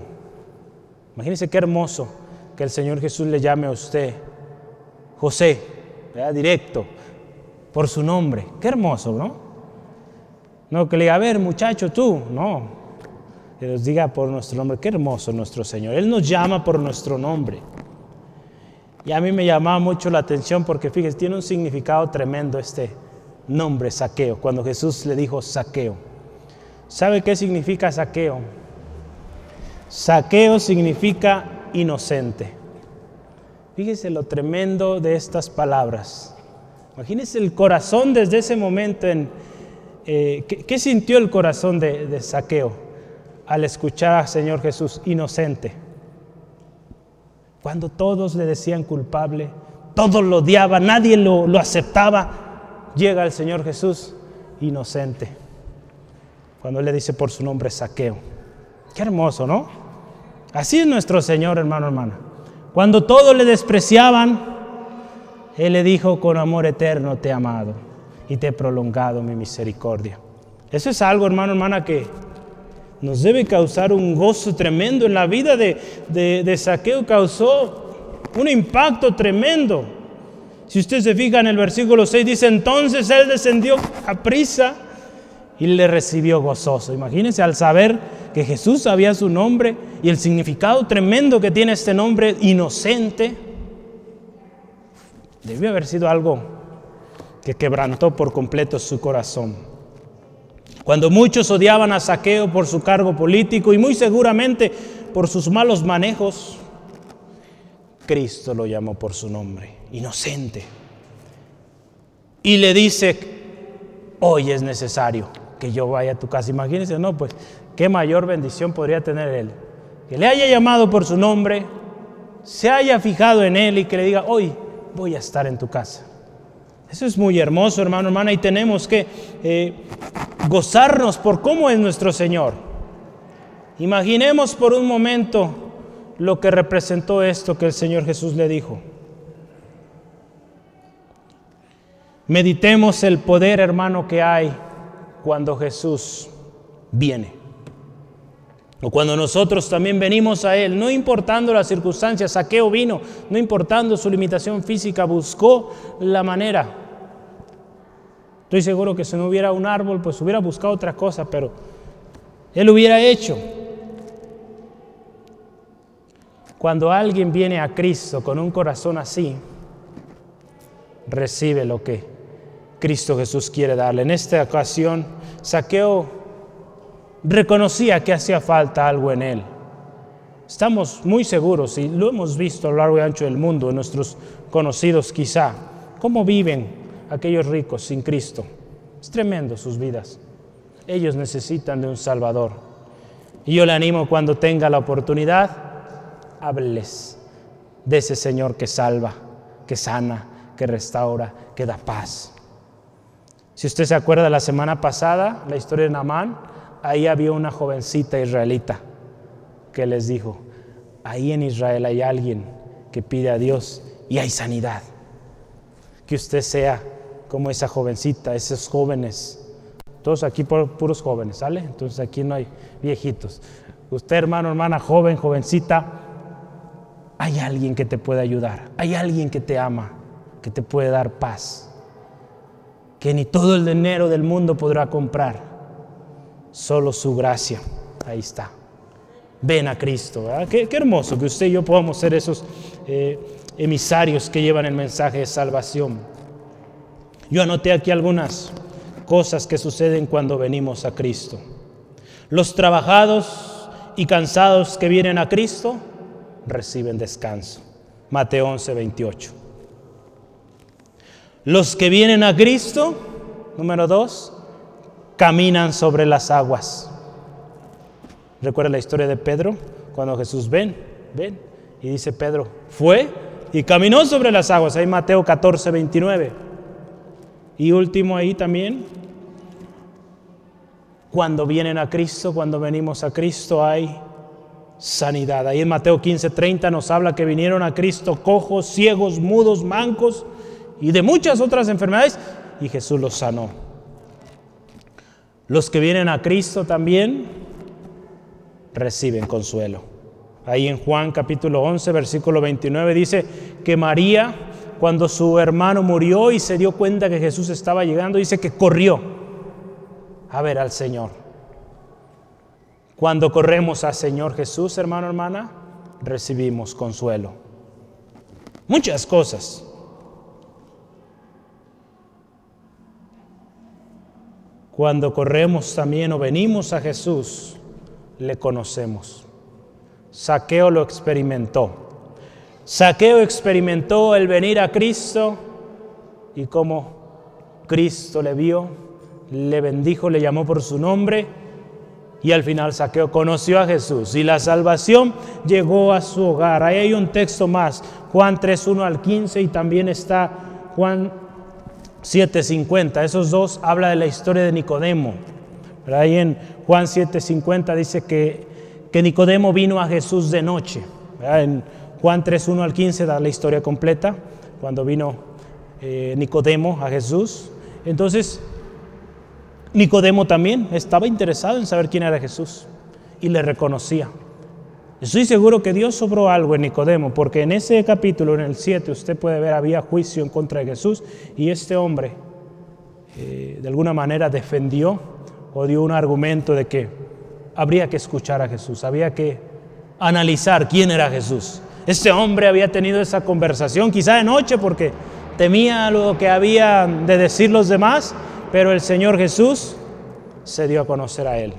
Imagínese qué hermoso que el Señor Jesús le llame a usted José, directo, por su nombre. Qué hermoso, ¿no? No que le diga, a ver muchacho, tú, no. Que nos diga por nuestro nombre, qué hermoso nuestro Señor. Él nos llama por nuestro nombre. Y a mí me llamaba mucho la atención porque fíjese, tiene un significado tremendo este nombre, saqueo, cuando Jesús le dijo saqueo. ¿Sabe qué significa saqueo? Saqueo significa inocente. Fíjese lo tremendo de estas palabras. Imagínese el corazón desde ese momento en... Eh, ¿qué, sintió el corazón de Saqueo al escuchar al Señor Jesús inocente? Cuando todos le decían culpable, todos lo odiaban, nadie lo, lo aceptaba, llega el Señor Jesús inocente. Cuando le dice por su nombre saqueo. Qué hermoso, ¿no? Así es nuestro Señor, hermano, hermana. Cuando todos le despreciaban, Él le dijo, con amor eterno te he amado y te he prolongado mi misericordia. Eso es algo, hermano, hermana, que nos debe causar un gozo tremendo. En la vida de, de, Saqueo causó un impacto tremendo. Si usted se fija en el versículo 6, dice, entonces él descendió a prisa y le recibió gozoso. Imagínense al saber que Jesús sabía su nombre y el significado tremendo que tiene este nombre inocente, debió haber sido algo que quebrantó por completo su corazón. Cuando muchos odiaban a Saqueo por su cargo político y muy seguramente por sus malos manejos, Cristo lo llamó por su nombre, inocente. Y le dice, hoy es necesario que yo vaya a tu casa. Imagínense, no, pues qué mayor bendición podría tener él. Que le haya llamado por su nombre, se haya fijado en él y que le diga, hoy voy a estar en tu casa. Eso es muy hermoso, hermano, hermana, y tenemos que eh, gozarnos por cómo es nuestro Señor. Imaginemos por un momento lo que representó esto que el Señor Jesús le dijo. Meditemos el poder, hermano, que hay cuando Jesús viene. O cuando nosotros también venimos a Él, no importando las circunstancias, saqueo vino, no importando su limitación física, buscó la manera. Estoy seguro que si no hubiera un árbol, pues hubiera buscado otra cosa, pero Él hubiera hecho. Cuando alguien viene a Cristo con un corazón así, recibe lo que Cristo Jesús quiere darle. En esta ocasión, Saqueo reconocía que hacía falta algo en él. Estamos muy seguros, y lo hemos visto a lo largo y ancho del mundo, en nuestros conocidos quizá, cómo viven aquellos ricos sin Cristo. Es tremendo sus vidas. Ellos necesitan de un Salvador. Y yo le animo cuando tenga la oportunidad, hábleles de ese Señor que salva, que sana, que restaura, que da paz. Si usted se acuerda la semana pasada, la historia de Namán, ahí había una jovencita israelita que les dijo, ahí en Israel hay alguien que pide a Dios y hay sanidad. Que usted sea como esa jovencita, esos jóvenes. Todos aquí puros jóvenes, ¿sale? Entonces aquí no hay viejitos. Usted, hermano, hermana, joven, jovencita, hay alguien que te puede ayudar, hay alguien que te ama, que te puede dar paz, que ni todo el dinero del mundo podrá comprar solo su gracia. Ahí está. Ven a Cristo. Qué, hermoso que usted y yo podamos ser esos eh, emisarios que llevan el mensaje de salvación. Yo anoté aquí algunas cosas que suceden cuando venimos a Cristo. Los trabajados y cansados que vienen a Cristo reciben descanso. Mateo 11, 28. Los que vienen a Cristo, número dos, caminan sobre las aguas. ¿Recuerda la historia de Pedro? Cuando Jesús ven, ven, y dice Pedro, fue y caminó sobre las aguas. Ahí Mateo 14, 29. Y último ahí también, cuando vienen a Cristo, cuando venimos a Cristo hay sanidad. Ahí en Mateo 15, 30 nos habla que vinieron a Cristo cojos, ciegos, mudos, mancos y de muchas otras enfermedades y Jesús los sanó. Los que vienen a Cristo también reciben consuelo. Ahí en Juan capítulo 11, versículo 29 dice que María, cuando su hermano murió y se dio cuenta que Jesús estaba llegando, dice que corrió a ver al Señor. Cuando corremos al Señor Jesús, hermano, hermana, recibimos consuelo. Muchas cosas. Cuando corremos también o venimos a Jesús, le conocemos. Saqueo lo experimentó. Saqueo experimentó el venir a Cristo y como Cristo le vio, le bendijo, le llamó por su nombre y al final Saqueo conoció a Jesús y la salvación llegó a su hogar. Ahí hay un texto más, Juan 3, 1 al 15 y también está Juan 7:50. Esos dos habla de la historia de Nicodemo. Ahí en Juan 7:50 dice que, que, Nicodemo vino a Jesús de noche. En Juan 3:1 al 15 da la historia completa, cuando vino eh, Nicodemo a Jesús. Entonces, Nicodemo también estaba interesado en saber quién era Jesús y le reconocía. Estoy seguro que Dios sobró algo en Nicodemo, porque en ese capítulo, en el 7, usted puede ver, había juicio en contra de Jesús y este hombre eh, de alguna manera defendió o dio un argumento de que habría que escuchar a Jesús, había que analizar quién era Jesús. Este hombre había tenido esa conversación, quizá de noche, porque temía lo que había de decir los demás, pero el Señor Jesús se dio a conocer a él.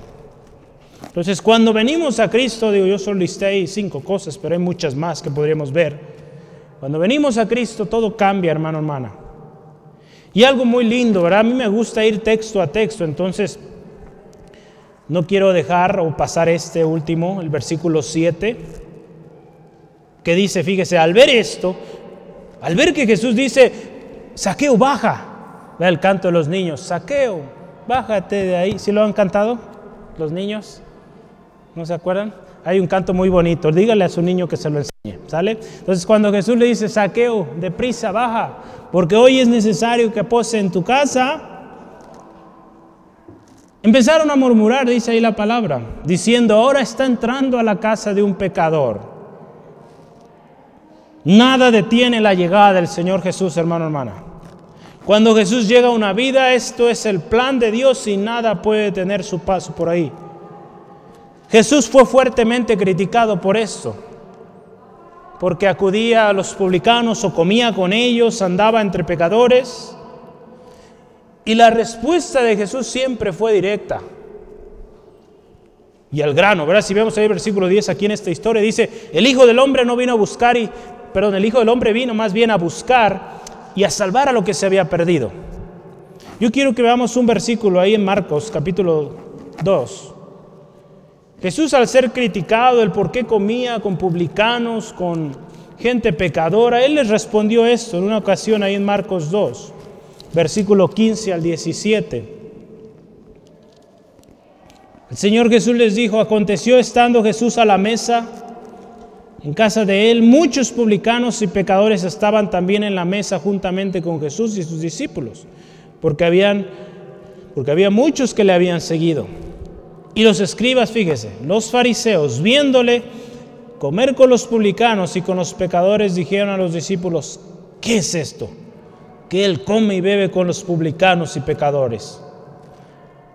Entonces, cuando venimos a Cristo, digo, yo solo listé cinco cosas, pero hay muchas más que podríamos ver. Cuando venimos a Cristo, todo cambia, hermano, hermana. Y algo muy lindo, ¿verdad? A mí me gusta ir texto a texto, entonces no quiero dejar o pasar este último, el versículo 7, que dice, fíjese, al ver esto, al ver que Jesús dice, saqueo, baja, vea el canto de los niños, saqueo, bájate de ahí, ¿sí lo han cantado los niños? ¿No se acuerdan? Hay un canto muy bonito. Dígale a su niño que se lo enseñe. ¿Sale? Entonces cuando Jesús le dice, saqueo, deprisa, baja, porque hoy es necesario que pose en tu casa, empezaron a murmurar, dice ahí la palabra, diciendo, ahora está entrando a la casa de un pecador. Nada detiene la llegada del Señor Jesús, hermano, hermana. Cuando Jesús llega a una vida, esto es el plan de Dios y nada puede tener su paso por ahí. Jesús fue fuertemente criticado por esto, porque acudía a los publicanos o comía con ellos, andaba entre pecadores. Y la respuesta de Jesús siempre fue directa. Y al grano, ¿verdad? Si vemos ahí el versículo 10 aquí en esta historia, dice, el Hijo del Hombre no vino a buscar, y, perdón, el Hijo del Hombre vino más bien a buscar y a salvar a lo que se había perdido. Yo quiero que veamos un versículo ahí en Marcos capítulo 2. Jesús al ser criticado el por qué comía con publicanos, con gente pecadora, Él les respondió esto en una ocasión ahí en Marcos 2, versículo 15 al 17. El Señor Jesús les dijo, aconteció estando Jesús a la mesa en casa de él, muchos publicanos y pecadores estaban también en la mesa juntamente con Jesús y sus discípulos, porque habían porque había muchos que le habían seguido. Y los escribas, fíjese, los fariseos, viéndole comer con los publicanos y con los pecadores, dijeron a los discípulos, ¿qué es esto? Que él come y bebe con los publicanos y pecadores.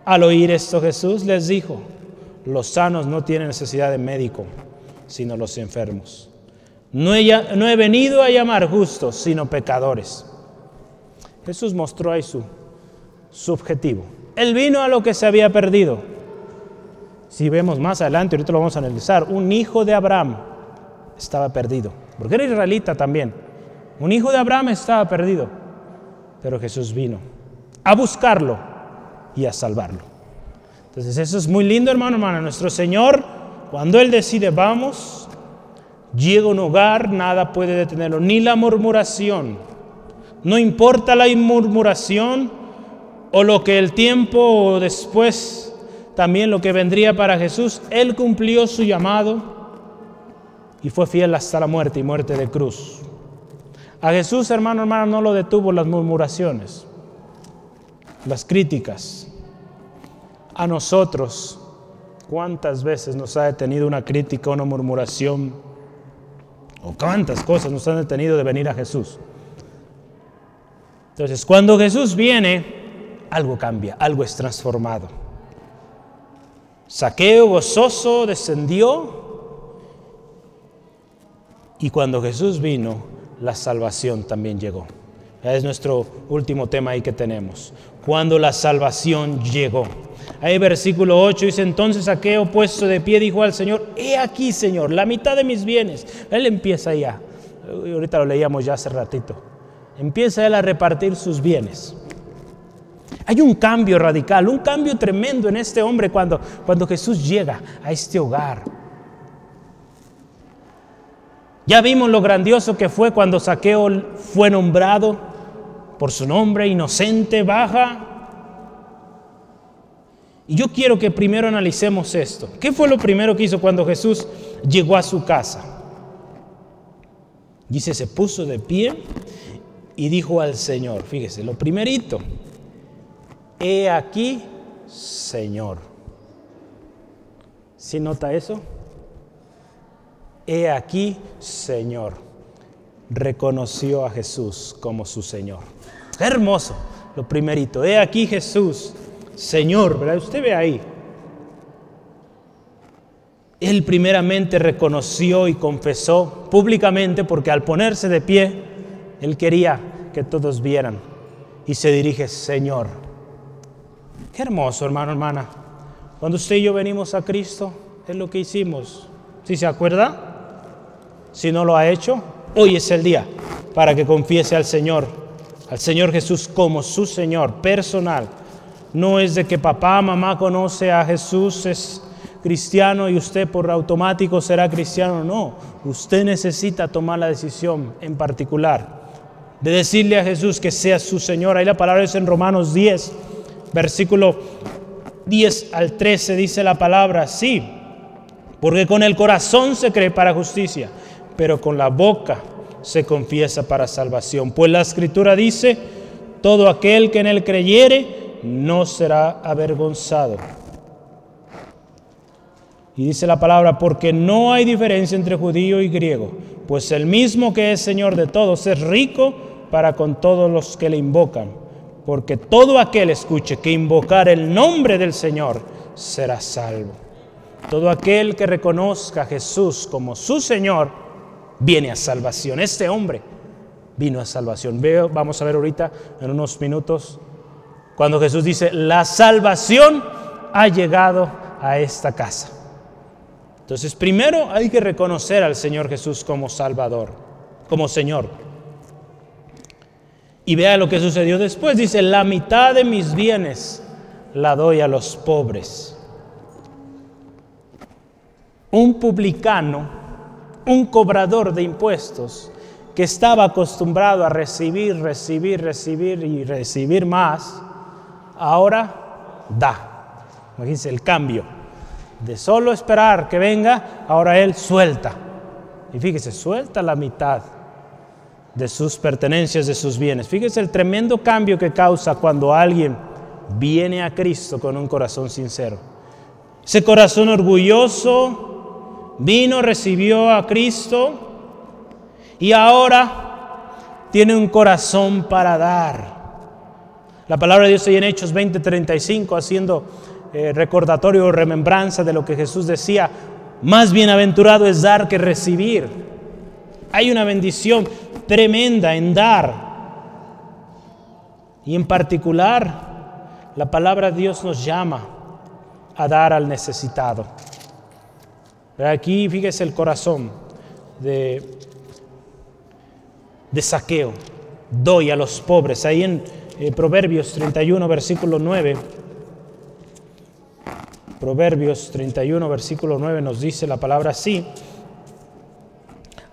Al oír esto Jesús les dijo, los sanos no tienen necesidad de médico, sino los enfermos. No he, venido a llamar justos, sino pecadores. Jesús mostró ahí su, su objetivo. Él vino a lo que se había perdido si vemos más adelante, ahorita lo vamos a analizar, un hijo de Abraham estaba perdido, porque era israelita también. Un hijo de Abraham estaba perdido. pero Jesús vino a buscarlo y a salvarlo. Entonces eso es muy lindo, hermano, hermana. Nuestro Señor, cuando Él decide vamos, llega a un hogar, nada puede detenerlo, ni la murmuración. No importa la murmuración o lo que el tiempo después también lo que vendría para Jesús, Él cumplió su llamado y fue fiel hasta la muerte y muerte de cruz. A Jesús, hermano, hermano, no lo detuvo las murmuraciones, las críticas. A nosotros, ¿cuántas veces nos ha detenido una crítica, una murmuración? ¿O cuántas cosas nos han detenido de venir a Jesús? Entonces, cuando Jesús viene, algo cambia, algo es transformado. Saqueo gozoso descendió y cuando Jesús vino, la salvación también llegó. Es nuestro último tema ahí que tenemos. Cuando la salvación llegó. Ahí versículo 8 dice, entonces Saqueo puesto de pie dijo al Señor, he aquí Señor, la mitad de mis bienes. Él empieza ya, ahorita lo leíamos ya hace ratito, empieza él a repartir sus bienes. Hay un cambio radical, un cambio tremendo en este hombre cuando, cuando Jesús llega a este hogar ya vimos lo grandioso que fue cuando Saqueo fue nombrado por su nombre, inocente, baja. Y yo quiero que primero analicemos esto. ¿Qué fue lo primero que hizo cuando Jesús llegó a su casa? Dice, se puso de pie y dijo al Señor, fíjese, lo primerito, he aquí, Señor. ¿Sí nota eso? he aquí, Señor. Reconoció a Jesús como su Señor. hermoso, lo primerito. He aquí Jesús, Señor, ¿verdad? Usted ve ahí. Él primeramente reconoció y confesó públicamente porque al ponerse de pie, Él quería que todos vieran. Y se dirige, Señor. Qué hermoso, hermano, hermana. Cuando usted y yo venimos a Cristo, es lo que hicimos. ¿Sí se acuerda? Si no lo ha hecho, hoy es el día para que confiese al Señor, al Señor Jesús como su Señor personal. No es de que papá, mamá conoce a Jesús, es cristiano y usted por automático será cristiano. No, usted necesita tomar la decisión en particular de decirle a Jesús que sea su Señor. Ahí la palabra es en Romanos 10, versículo 10 al 13 dice la palabra, sí, porque con el corazón se cree para justicia pero con la boca se confiesa para salvación. Pues la escritura dice, todo aquel que en él creyere no será avergonzado. Y dice la palabra, porque no hay diferencia entre judío y griego, pues el mismo que es Señor de todos es rico para con todos los que le invocan, porque todo aquel escuche que invocar el nombre del Señor será salvo. Todo aquel que reconozca a Jesús como su Señor, viene a salvación. Este hombre vino a salvación. Veo, vamos a ver ahorita en unos minutos cuando Jesús dice, la salvación ha llegado a esta casa. Entonces, primero hay que reconocer al Señor Jesús como Salvador, como Señor. Y vea lo que sucedió después. Dice, la mitad de mis bienes la doy a los pobres. Un publicano un cobrador de impuestos que estaba acostumbrado a recibir, recibir, recibir y recibir más, ahora da. Imagínense el cambio. De solo esperar que venga, ahora él suelta. Y fíjese, suelta la mitad de sus pertenencias, de sus bienes. Fíjese el tremendo cambio que causa cuando alguien viene a Cristo con un corazón sincero. Ese corazón orgulloso, vino, recibió a Cristo y ahora tiene un corazón para dar. La palabra de Dios ahí en Hechos 20:35 haciendo eh, recordatorio o remembranza de lo que Jesús decía, más bienaventurado es dar que recibir. Hay una bendición tremenda en dar. Y en particular, la palabra de Dios nos llama a dar al necesitado. Aquí fíjese el corazón de, saqueo. doy a los pobres. Ahí en eh, Proverbios 31, versículo 9. Proverbios 31, versículo 9 nos dice la palabra así.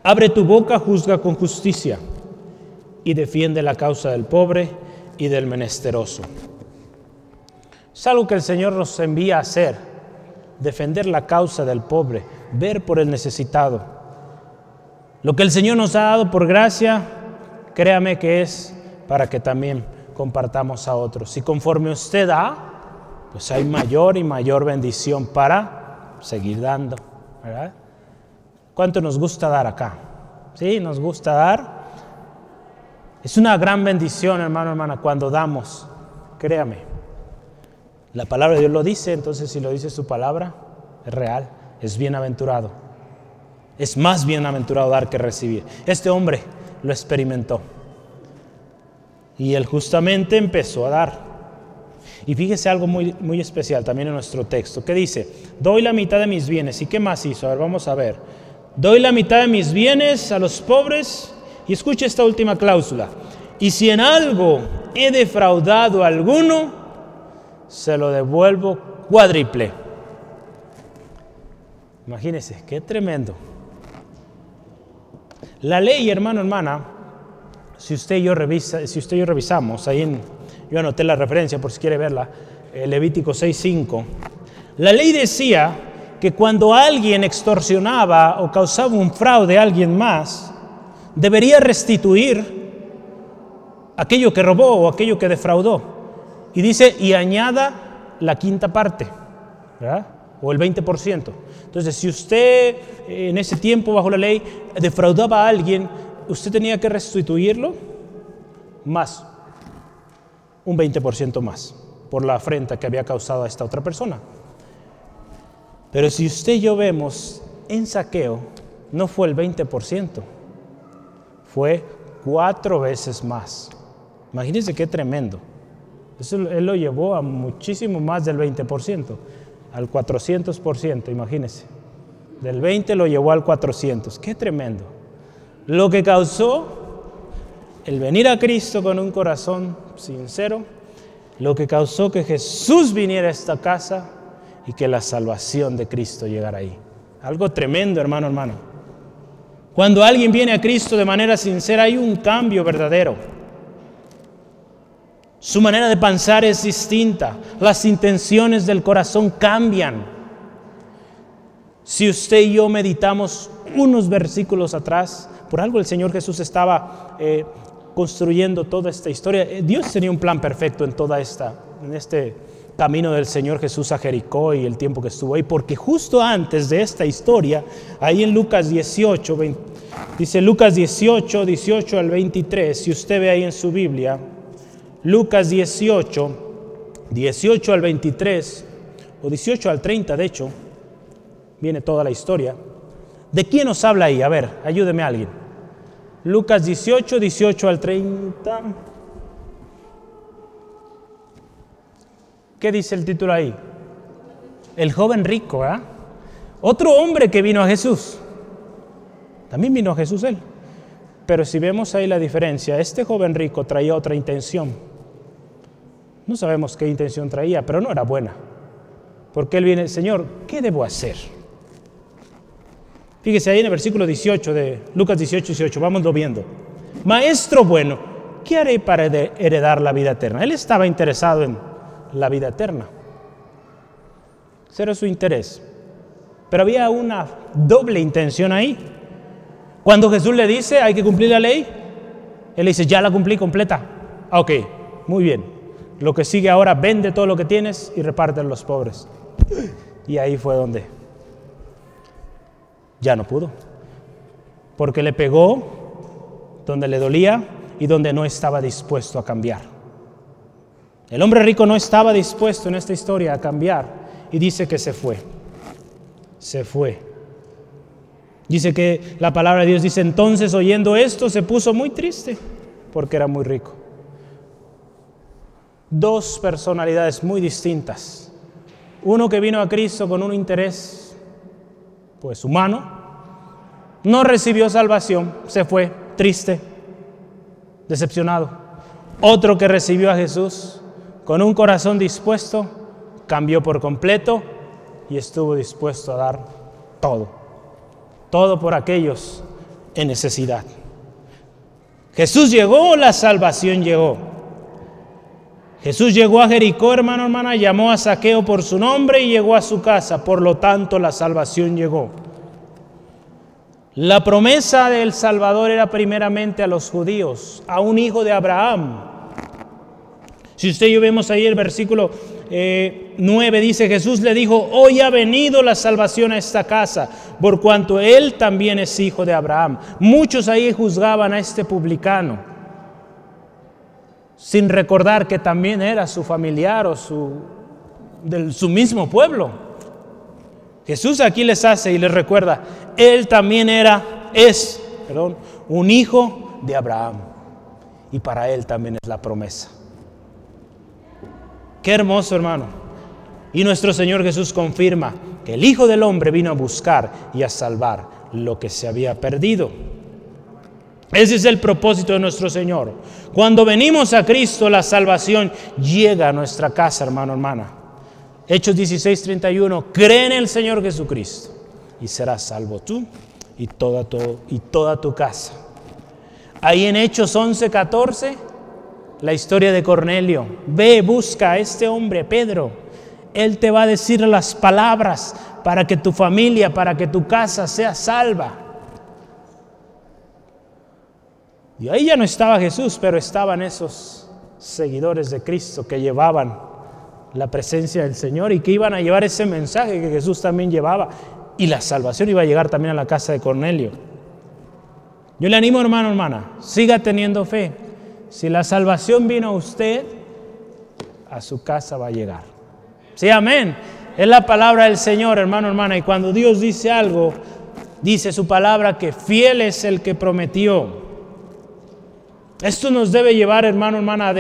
Abre tu boca, juzga con justicia y defiende la causa del pobre y del menesteroso. Es algo que el Señor nos envía a hacer, defender la causa del pobre, ver por el necesitado. Lo que el Señor nos ha dado por gracia, créame que es para que también compartamos a otros. Y conforme usted da, pues hay mayor y mayor bendición para seguir dando. ¿verdad? ¿Cuánto nos gusta dar acá? Sí, nos gusta dar. Es una gran bendición, hermano, hermana, cuando damos. Créame. La palabra de Dios lo dice, entonces si lo dice su palabra, es real, es bienaventurado. Es más bienaventurado dar que recibir. Este hombre lo experimentó. Y él justamente empezó a dar. Y fíjese algo muy, muy especial también en nuestro texto, que dice, doy la mitad de mis bienes. ¿Y qué más hizo? A ver, vamos a ver. Doy la mitad de mis bienes a los pobres. Y escuche esta última cláusula. Y si en algo he defraudado a alguno, se lo devuelvo cuádruple. Imagínense, qué tremendo. La ley, hermano, hermana, si usted y yo, revisa, si usted y yo revisamos, ahí yo anoté la referencia por si quiere verla, eh, Levítico 6.5, la ley decía que cuando alguien extorsionaba o causaba un fraude a alguien más, debería restituir aquello que robó o aquello que defraudó. Y dice, y añada la quinta parte, o el 20%. Entonces, si usted en ese tiempo bajo la ley defraudaba a alguien, usted tenía que restituirlo más, un 20% más, por la afrenta que había causado a esta otra persona. Pero si usted y yo vemos en saqueo, no fue el 20%, fue cuatro veces más. Imagínense qué tremendo. Eso él lo llevó a muchísimo más del 20%, al 400%, imagínense. Del 20 lo llevó al 400. Qué tremendo. Lo que causó el venir a Cristo con un corazón sincero, lo que causó que Jesús viniera a esta casa y que la salvación de Cristo llegara ahí. Algo tremendo, hermano, hermano. Cuando alguien viene a Cristo de manera sincera, hay un cambio verdadero. Su manera de pensar es distinta. Las intenciones del corazón cambian. Si usted y yo meditamos unos versículos atrás, por algo el Señor Jesús estaba eh, construyendo toda esta historia. Eh, Dios tenía un plan perfecto en toda esta, en este camino del Señor Jesús a Jericó y el tiempo que estuvo ahí, porque justo antes de esta historia, ahí en Lucas 18, dice Lucas 18, 18 al 23, si usted ve ahí en su Biblia, Lucas 18, 18 al 23, o 18 al 30, de hecho, viene toda la historia. ¿De quién nos habla ahí? A ver, ayúdeme a alguien. Lucas 18, 18 al 30. ¿Qué dice el título ahí? El joven rico, ¿ah? Otro hombre que vino a Jesús. También vino a Jesús él. Pero si vemos ahí la diferencia, este joven rico traía otra intención. No sabemos qué intención traía, pero no era buena. Porque él viene, Señor, ¿qué debo hacer? Fíjese ahí en el versículo 18 de Lucas 18, 18, vamos viendo. Maestro bueno, ¿qué haré para heredar la vida eterna? Él estaba interesado en la vida eterna. Ese era su interés. Pero había una doble intención ahí. Cuando Jesús le dice, hay que cumplir la ley, él dice, ya la cumplí completa. Ah, ok, muy bien. Lo que sigue ahora, vende todo lo que tienes y reparte a los pobres. Y ahí fue donde ya no pudo. Porque le pegó donde le dolía y donde no estaba dispuesto a cambiar. El hombre rico no estaba dispuesto en esta historia a cambiar y dice que se fue. Se fue. Dice que la palabra de Dios dice entonces oyendo esto se puso muy triste porque era muy rico dos personalidades muy distintas. Uno que vino a Cristo con un interés pues humano, no recibió salvación, se fue triste, decepcionado. Otro que recibió a Jesús con un corazón dispuesto, cambió por completo y estuvo dispuesto a dar todo. Todo por aquellos en necesidad. Jesús llegó, la salvación llegó. Jesús llegó a Jericó, hermano, hermana, llamó a Saqueo por su nombre y llegó a su casa. Por lo tanto, la salvación llegó. La promesa del Salvador era primeramente a los judíos, a un hijo de Abraham. Si usted y yo vemos ahí el versículo 9, eh, dice Jesús le dijo, hoy ha venido la salvación a esta casa, por cuanto él también es hijo de Abraham. Muchos ahí juzgaban a este publicano, sin recordar que también era su familiar o su, del, su mismo pueblo. Jesús aquí les hace y les recuerda, él también era, es, perdón, un hijo de Abraham. Y para él también es la promesa. Qué hermoso, hermano. Y nuestro Señor Jesús confirma que el Hijo del Hombre vino a buscar y a salvar lo que se había perdido. Ese es el propósito de nuestro Señor. Cuando venimos a Cristo, la salvación llega a nuestra casa, hermano, hermana. Hechos 16, 31, cree en el Señor Jesucristo y serás salvo tú y toda tu, casa. Ahí en Hechos 11, 14, la historia de Cornelio. Ve, busca a este hombre, Pedro. Él te va a decir las palabras para que tu familia, para que tu casa sea salva. Y ahí ya no estaba Jesús, pero estaban esos seguidores de Cristo que llevaban la presencia del Señor y que iban a llevar ese mensaje que Jesús también llevaba. Y la salvación iba a llegar también a la casa de Cornelio. Yo le animo, hermano, hermana, siga teniendo fe. Si la salvación vino a usted, a su casa va a llegar. Sí, amén. Es la palabra del Señor, hermano, hermana. Y cuando Dios dice algo, dice su palabra que fiel es el que prometió. Esto nos debe llevar, hermano, hermana, a,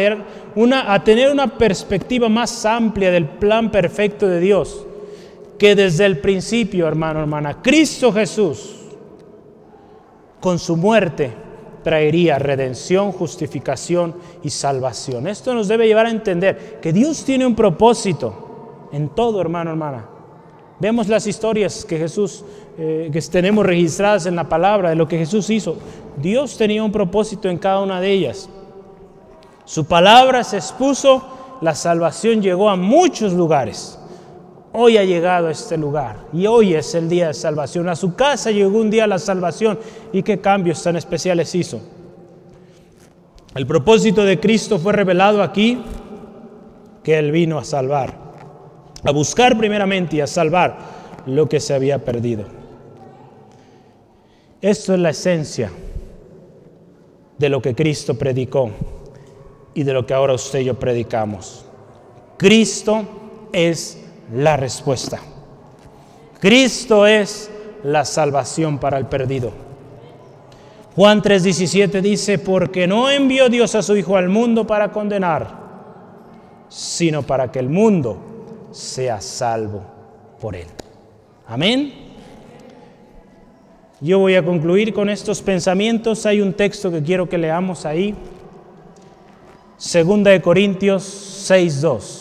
una, a tener una perspectiva más amplia del plan perfecto de Dios, que desde el principio, hermano, hermana, Cristo Jesús, con su muerte, traería redención, justificación y salvación. Esto nos debe llevar a entender que Dios tiene un propósito en todo, hermano, hermana. Vemos las historias que Jesús, eh, que tenemos registradas en la palabra de lo que Jesús hizo. Dios tenía un propósito en cada una de ellas. Su palabra se expuso, la salvación llegó a muchos lugares. Hoy ha llegado a este lugar y hoy es el día de salvación. A su casa llegó un día la salvación y qué cambios tan especiales hizo. El propósito de Cristo fue revelado aquí, que Él vino a salvar a buscar primeramente y a salvar lo que se había perdido. Esto es la esencia de lo que Cristo predicó y de lo que ahora usted y yo predicamos. Cristo es la respuesta. Cristo es la salvación para el perdido. Juan 3:17 dice, porque no envió Dios a su Hijo al mundo para condenar, sino para que el mundo sea salvo por él. Amén. Yo voy a concluir con estos pensamientos. Hay un texto que quiero que leamos ahí. Segunda de Corintios 6.2.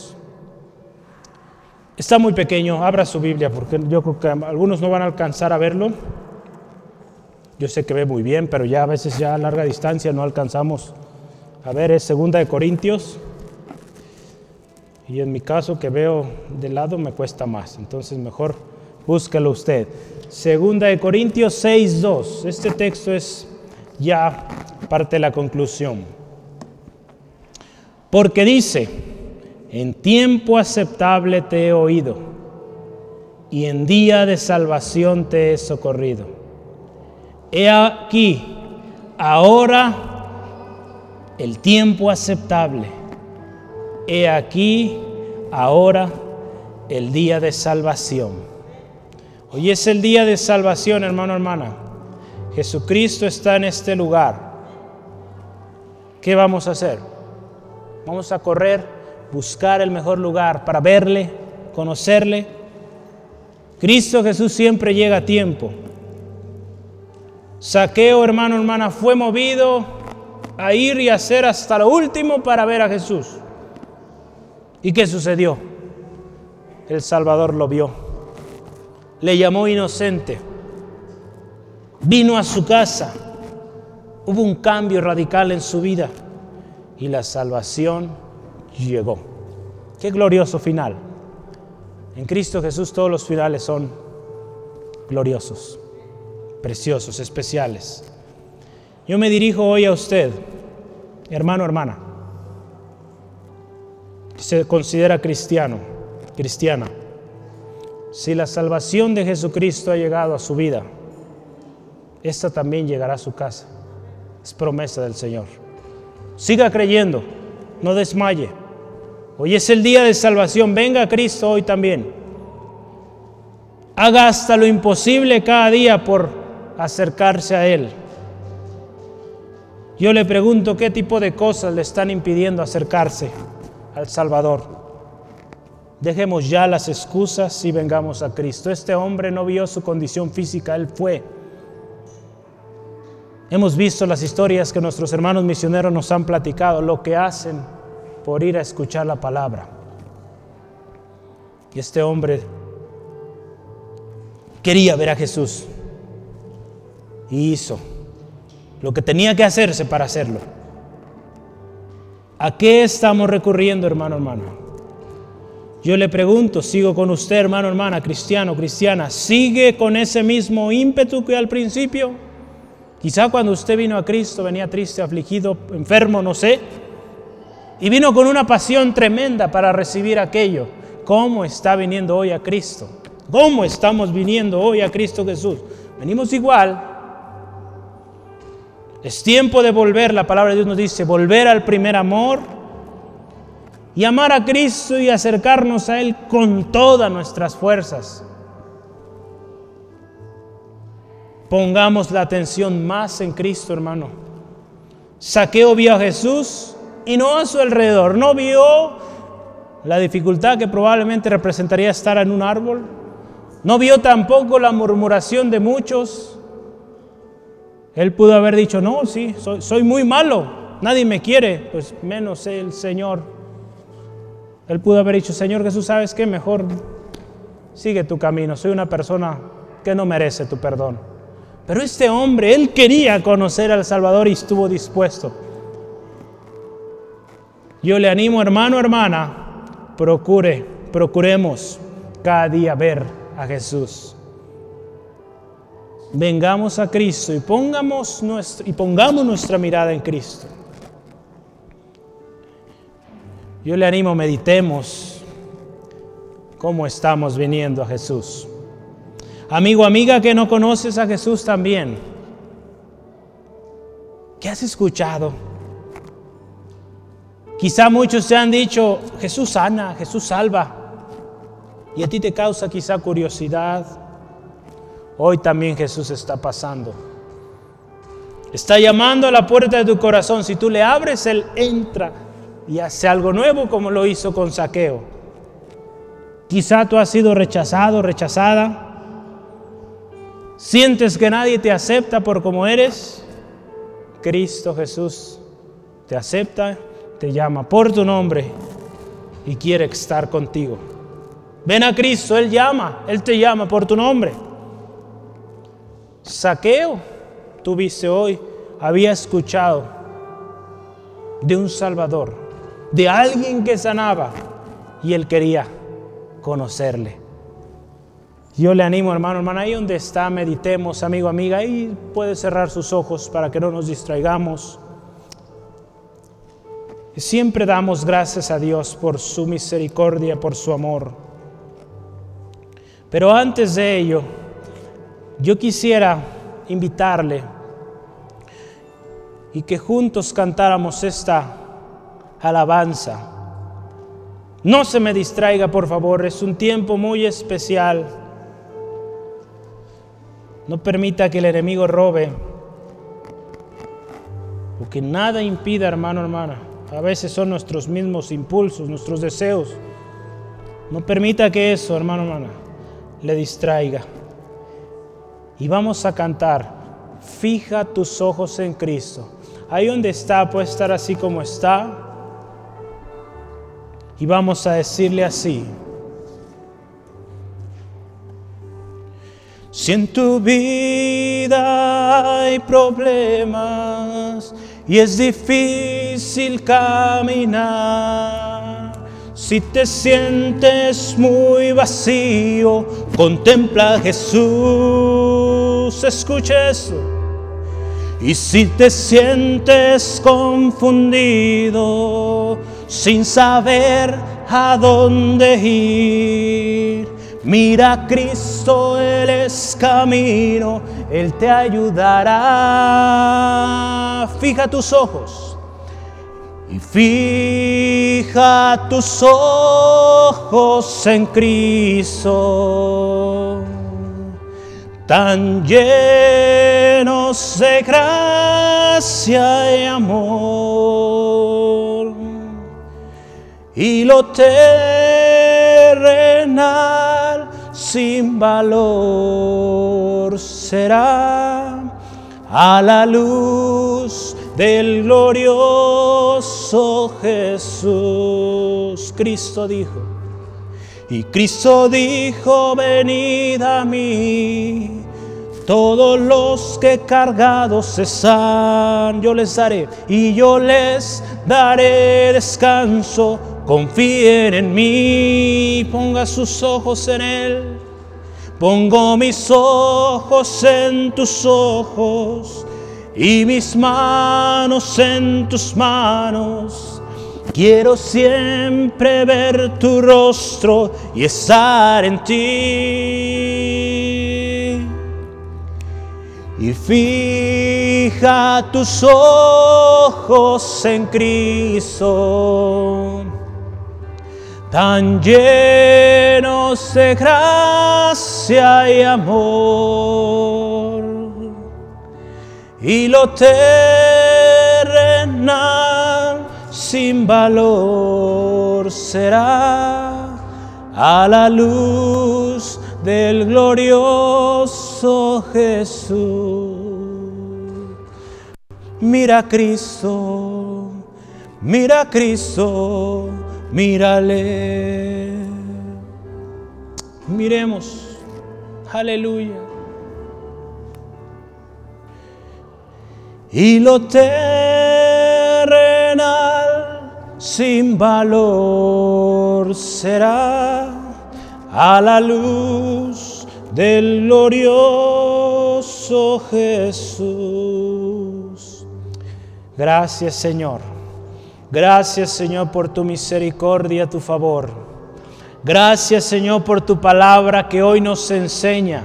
Está muy pequeño, abra su Biblia porque yo creo que algunos no van a alcanzar a verlo. Yo sé que ve muy bien, pero ya a veces ya a larga distancia no alcanzamos a ver. Es Segunda de Corintios y en mi caso que veo de lado me cuesta más, entonces mejor búsquelo usted. Segunda de Corintios 6.2, este texto es ya parte de la conclusión. Porque dice, en tiempo aceptable te he oído y en día de salvación te he socorrido. He aquí, ahora el tiempo aceptable he aquí ahora el día de salvación. Hoy es el día de salvación, hermano, hermana. Jesucristo está en este lugar. ¿Qué vamos a hacer? Vamos a correr, buscar el mejor lugar para verle, conocerle. Cristo Jesús siempre llega a tiempo. Saqueo, hermano, hermana, fue movido a ir y hacer hasta lo último para ver a Jesús. ¿Y qué sucedió? El Salvador lo vio. Le llamó inocente. Vino a su casa. Hubo un cambio radical en su vida. Y la salvación llegó. Qué glorioso final. En Cristo Jesús todos los finales son gloriosos, preciosos, especiales. Yo me dirijo hoy a usted, hermano, hermana, que se considera cristiano, cristiana. Si la salvación de Jesucristo ha llegado a su vida, esta también llegará a su casa. Es promesa del Señor. Siga creyendo, no desmaye. Hoy es el día de salvación. Venga Cristo hoy también. Haga hasta lo imposible cada día por acercarse a Él. Yo le pregunto qué tipo de cosas le están impidiendo acercarse al Salvador. Dejemos ya las excusas y vengamos a Cristo. Este hombre no vio su condición física, él fue. Hemos visto las historias que nuestros hermanos misioneros nos han platicado, lo que hacen por ir a escuchar la palabra. Y este hombre quería ver a Jesús y hizo lo que tenía que hacerse para hacerlo. ¿A qué estamos recurriendo, hermano, hermana? Yo le pregunto, sigo con usted, hermano, hermana, cristiano, cristiana, ¿sigue con ese mismo ímpetu que al principio? Quizá cuando usted vino a Cristo venía triste, afligido, enfermo, no sé, y vino con una pasión tremenda para recibir aquello. ¿Cómo está viniendo hoy a Cristo? ¿Cómo estamos viniendo hoy a Cristo Jesús? Venimos igual, es tiempo de volver, la palabra de Dios nos dice, volver al primer amor y amar a Cristo y acercarnos a Él con todas nuestras fuerzas. Pongamos la atención más en Cristo, hermano. Saqueo vio a Jesús y no a su alrededor. No vio la dificultad que probablemente representaría estar en un árbol. No vio tampoco la murmuración de muchos. Él pudo haber dicho, no, sí, soy, muy malo, nadie me quiere, pues menos el Señor. Él pudo haber dicho, Señor Jesús, ¿sabes qué? Mejor sigue tu camino, soy una persona que no merece tu perdón. Pero este hombre, él quería conocer al Salvador y estuvo dispuesto. Yo le animo, hermano, hermana, procure, procuremos cada día ver a Jesús vengamos a Cristo y pongamos, nuestra, y pongamos nuestra mirada en Cristo. Yo le animo, meditemos cómo estamos viniendo a Jesús. Amigo, amiga que no conoces a Jesús también, ¿qué has escuchado? Quizá muchos te han dicho, Jesús sana, Jesús salva, y a ti te causa quizá curiosidad, Hoy también Jesús está pasando. Está llamando a la puerta de tu corazón. Si tú le abres, Él entra y hace algo nuevo como lo hizo con Saqueo. Quizá tú has sido rechazado, rechazada. Sientes que nadie te acepta por como eres. Cristo Jesús te acepta, te llama por tu nombre y quiere estar contigo. Ven a Cristo, Él llama, Él te llama por tu nombre. Saqueo, tuviste hoy, había escuchado de un Salvador, de alguien que sanaba, y él quería conocerle. Yo le animo, hermano, hermana, ahí donde está, meditemos, amigo, amiga, ahí puede cerrar sus ojos para que no nos distraigamos. Siempre damos gracias a Dios por su misericordia, por su amor. Pero antes de ello, yo quisiera invitarle y que juntos cantáramos esta alabanza. No se me distraiga, por favor, es un tiempo muy especial. No permita que el enemigo robe o que nada impida, hermano, hermana. A veces son nuestros mismos impulsos, nuestros deseos. No permita que eso, hermano, hermana, le distraiga y vamos a cantar, fija tus ojos en Cristo. Ahí donde está, puede estar así como está. Y vamos a decirle así. Si en tu vida hay problemas y es difícil caminar, si te sientes muy vacío, contempla a Jesús, escucha eso. Y si te sientes confundido, sin saber a dónde ir, mira a Cristo, Él es camino, Él te ayudará. Fija tus ojos y fija tus ojos en Cristo, tan llenos de gracia y amor, y lo terrenal sin valor será a la luz del glorioso Jesús. Cristo dijo, y Cristo dijo, venid a mí, todos los que cargados están, yo les daré, y yo les daré descanso, confíen en mí, ponga sus ojos en Él. Pongo mis ojos en tus ojos y mis manos en tus manos. Quiero siempre ver tu rostro y estar en ti. Y fija tus ojos en Cristo, tan llenos de gracia y amor y lo terrenal sin valor será a la luz del glorioso Jesús. Mira Cristo, mira Cristo, mírale. Miremos, aleluya. Y lo terrenal sin valor será a la luz del glorioso Jesús. Gracias Señor. Gracias Señor por tu misericordia, tu favor. Gracias Señor por tu palabra que hoy nos enseña.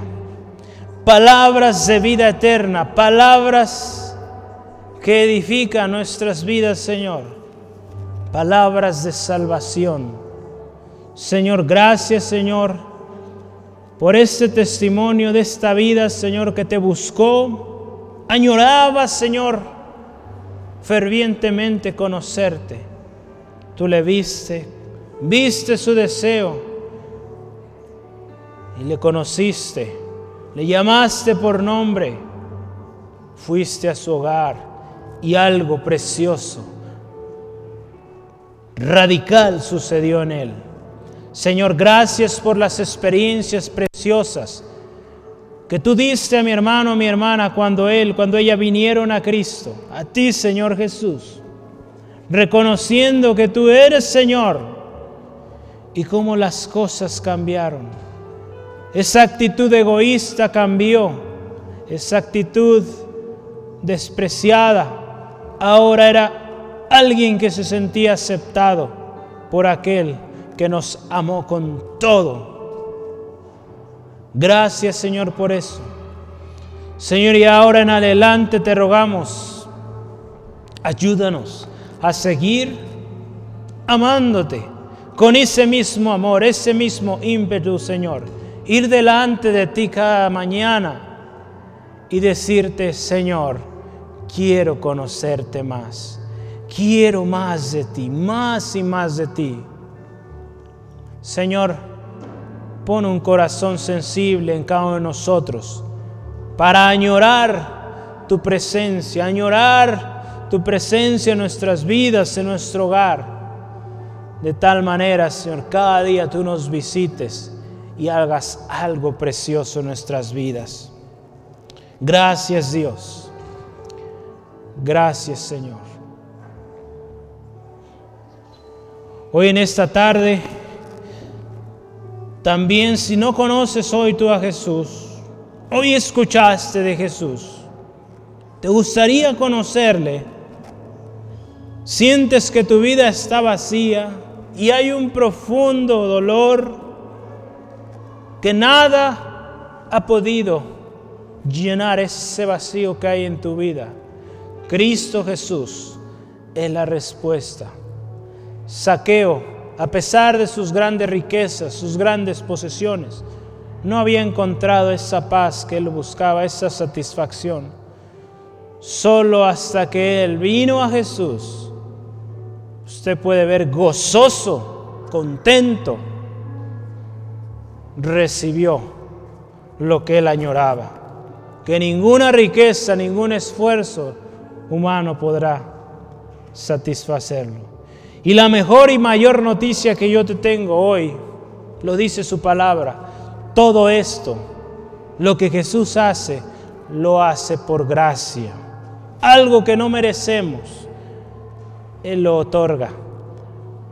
Palabras de vida eterna, palabras que edifica nuestras vidas, Señor. Palabras de salvación. Señor, gracias, Señor, por este testimonio de esta vida, Señor, que te buscó. Añoraba, Señor, fervientemente conocerte. Tú le viste, viste su deseo y le conociste. Le llamaste por nombre. Fuiste a su hogar y algo precioso, radical sucedió en él. Señor, gracias por las experiencias preciosas que tú diste a mi hermano, a mi hermana, cuando él, cuando ella vinieron a Cristo, a ti, Señor Jesús, reconociendo que tú eres Señor y cómo las cosas cambiaron. Esa actitud egoísta cambió, esa actitud despreciada ahora era alguien que se sentía aceptado por aquel que nos amó con todo. Gracias Señor por eso. Señor, y ahora en adelante te rogamos, ayúdanos a seguir amándote con ese mismo amor, ese mismo ímpetu, Señor. Ir delante de ti cada mañana y decirte, Señor, quiero conocerte más. Quiero más de ti, más y más de ti. Señor, pon un corazón sensible en cada uno de nosotros para añorar tu presencia, añorar tu presencia en nuestras vidas, en nuestro hogar. De tal manera, Señor, cada día tú nos visites y hagas algo precioso en nuestras vidas. Gracias Dios. Gracias Señor. Hoy en esta tarde, también si no conoces hoy tú a Jesús, hoy escuchaste de Jesús, te gustaría conocerle, sientes que tu vida está vacía y hay un profundo dolor que nada ha podido llenar ese vacío que hay en tu vida. Cristo Jesús es la respuesta. Saqueo, a pesar de sus grandes riquezas, sus grandes posesiones, no había encontrado esa paz que él buscaba, esa satisfacción. Solo hasta que él vino a Jesús, usted puede ver gozoso, contento, recibió lo que él añoraba, que ninguna riqueza, ningún esfuerzo humano podrá satisfacerlo. Y la mejor y mayor noticia que yo te tengo hoy, lo dice su palabra, todo esto, lo que Jesús hace, lo hace por gracia. Algo que no merecemos, Él lo otorga,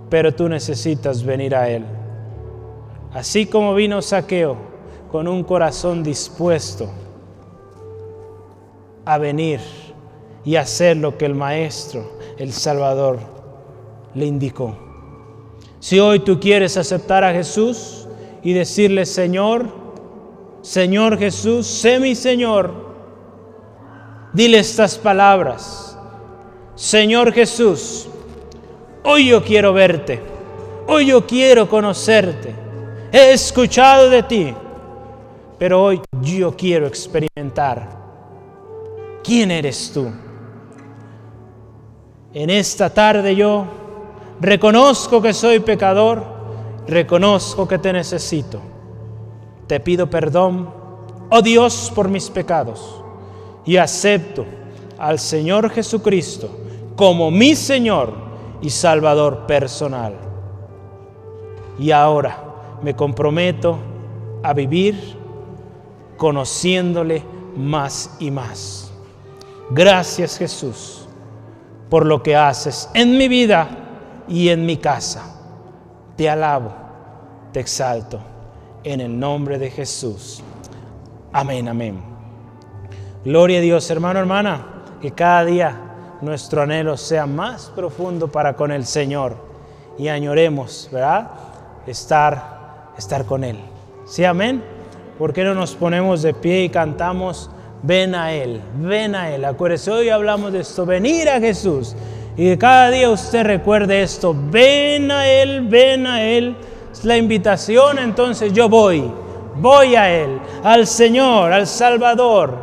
pero tú necesitas venir a Él. Así como vino Saqueo con un corazón dispuesto a venir y hacer lo que el Maestro, el Salvador, le indicó. Si hoy tú quieres aceptar a Jesús y decirle, Señor, Señor Jesús, sé mi Señor, dile estas palabras. Señor Jesús, hoy yo quiero verte, hoy yo quiero conocerte, he escuchado de ti, pero hoy yo quiero experimentar quién eres tú. En esta tarde yo Reconozco que soy pecador, reconozco que te necesito. Te pido perdón, oh Dios, por mis pecados y acepto al Señor Jesucristo como mi Señor y Salvador personal. Y ahora me comprometo a vivir conociéndole más y más. Gracias Jesús por lo que haces en mi vida y en mi casa. Te alabo, te exalto, en el nombre de Jesús. Amén, amén. Gloria a Dios, hermano, hermana, que cada día nuestro anhelo sea más profundo para con el Señor y añoremos, ¿verdad? Estar, estar con Él. ¿Sí, amén? ¿Por qué no nos ponemos de pie y cantamos? Ven a Él, ven a Él. Acuérdese, hoy hablamos de esto, venir a Jesús. Y que cada día usted recuerde esto, ven a Él, ven a Él. Es la invitación, entonces yo voy, voy a Él, al Señor, al Salvador,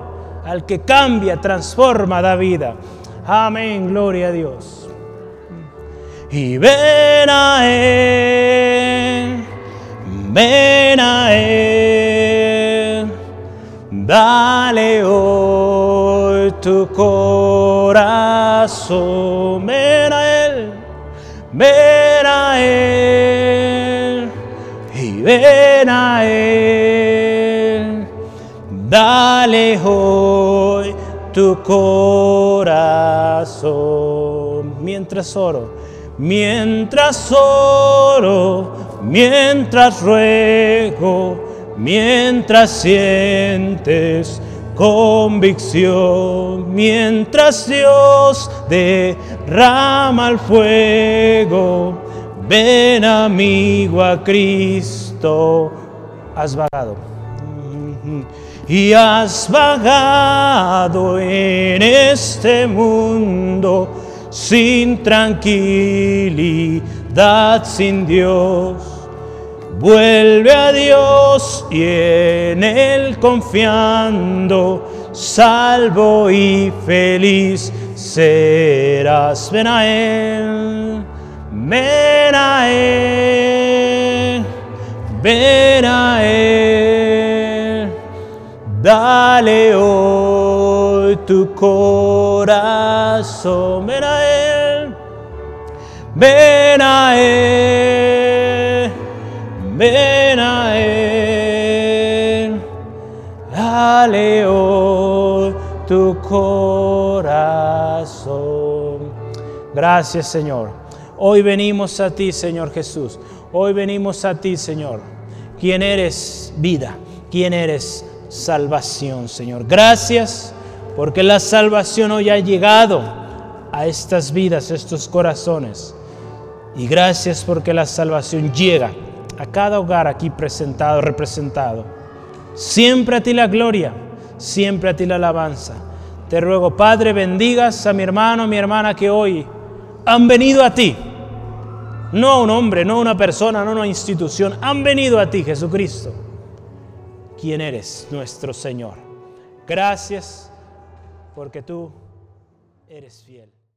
al que cambia, transforma, da vida. Amén, gloria a Dios. Y ven a Él, ven a Él, dale hoy tu corazón ven a Él, ven a Él y ven a Él. Dale hoy tu corazón mientras oro, mientras oro, mientras ruego, mientras sientes convicción mientras Dios derrama el fuego. Ven amigo a Cristo, has vagado. Y has vagado en este mundo sin tranquilidad, sin Dios Vuelve a Dios y en Él confiando, salvo y feliz serás. Ven a Él, ven a Él, dale hoy tu corazón. Ven a ven a Él, Tu corazón. Gracias Señor. Hoy venimos a ti, Señor Jesús. Hoy venimos a ti, Señor. Quien eres vida, quien eres salvación, Señor. Gracias porque la salvación hoy ha llegado a estas vidas, a estos corazones. Y gracias porque la salvación llega a cada hogar aquí presentado, representado. Siempre a ti la gloria, siempre a ti la alabanza. Te ruego, Padre, bendigas a mi hermano, mi hermana que hoy han venido a ti no a un hombre, no a una persona, no a una institución. Han venido a ti, Jesucristo, quien eres nuestro Señor. Gracias porque tú eres fiel.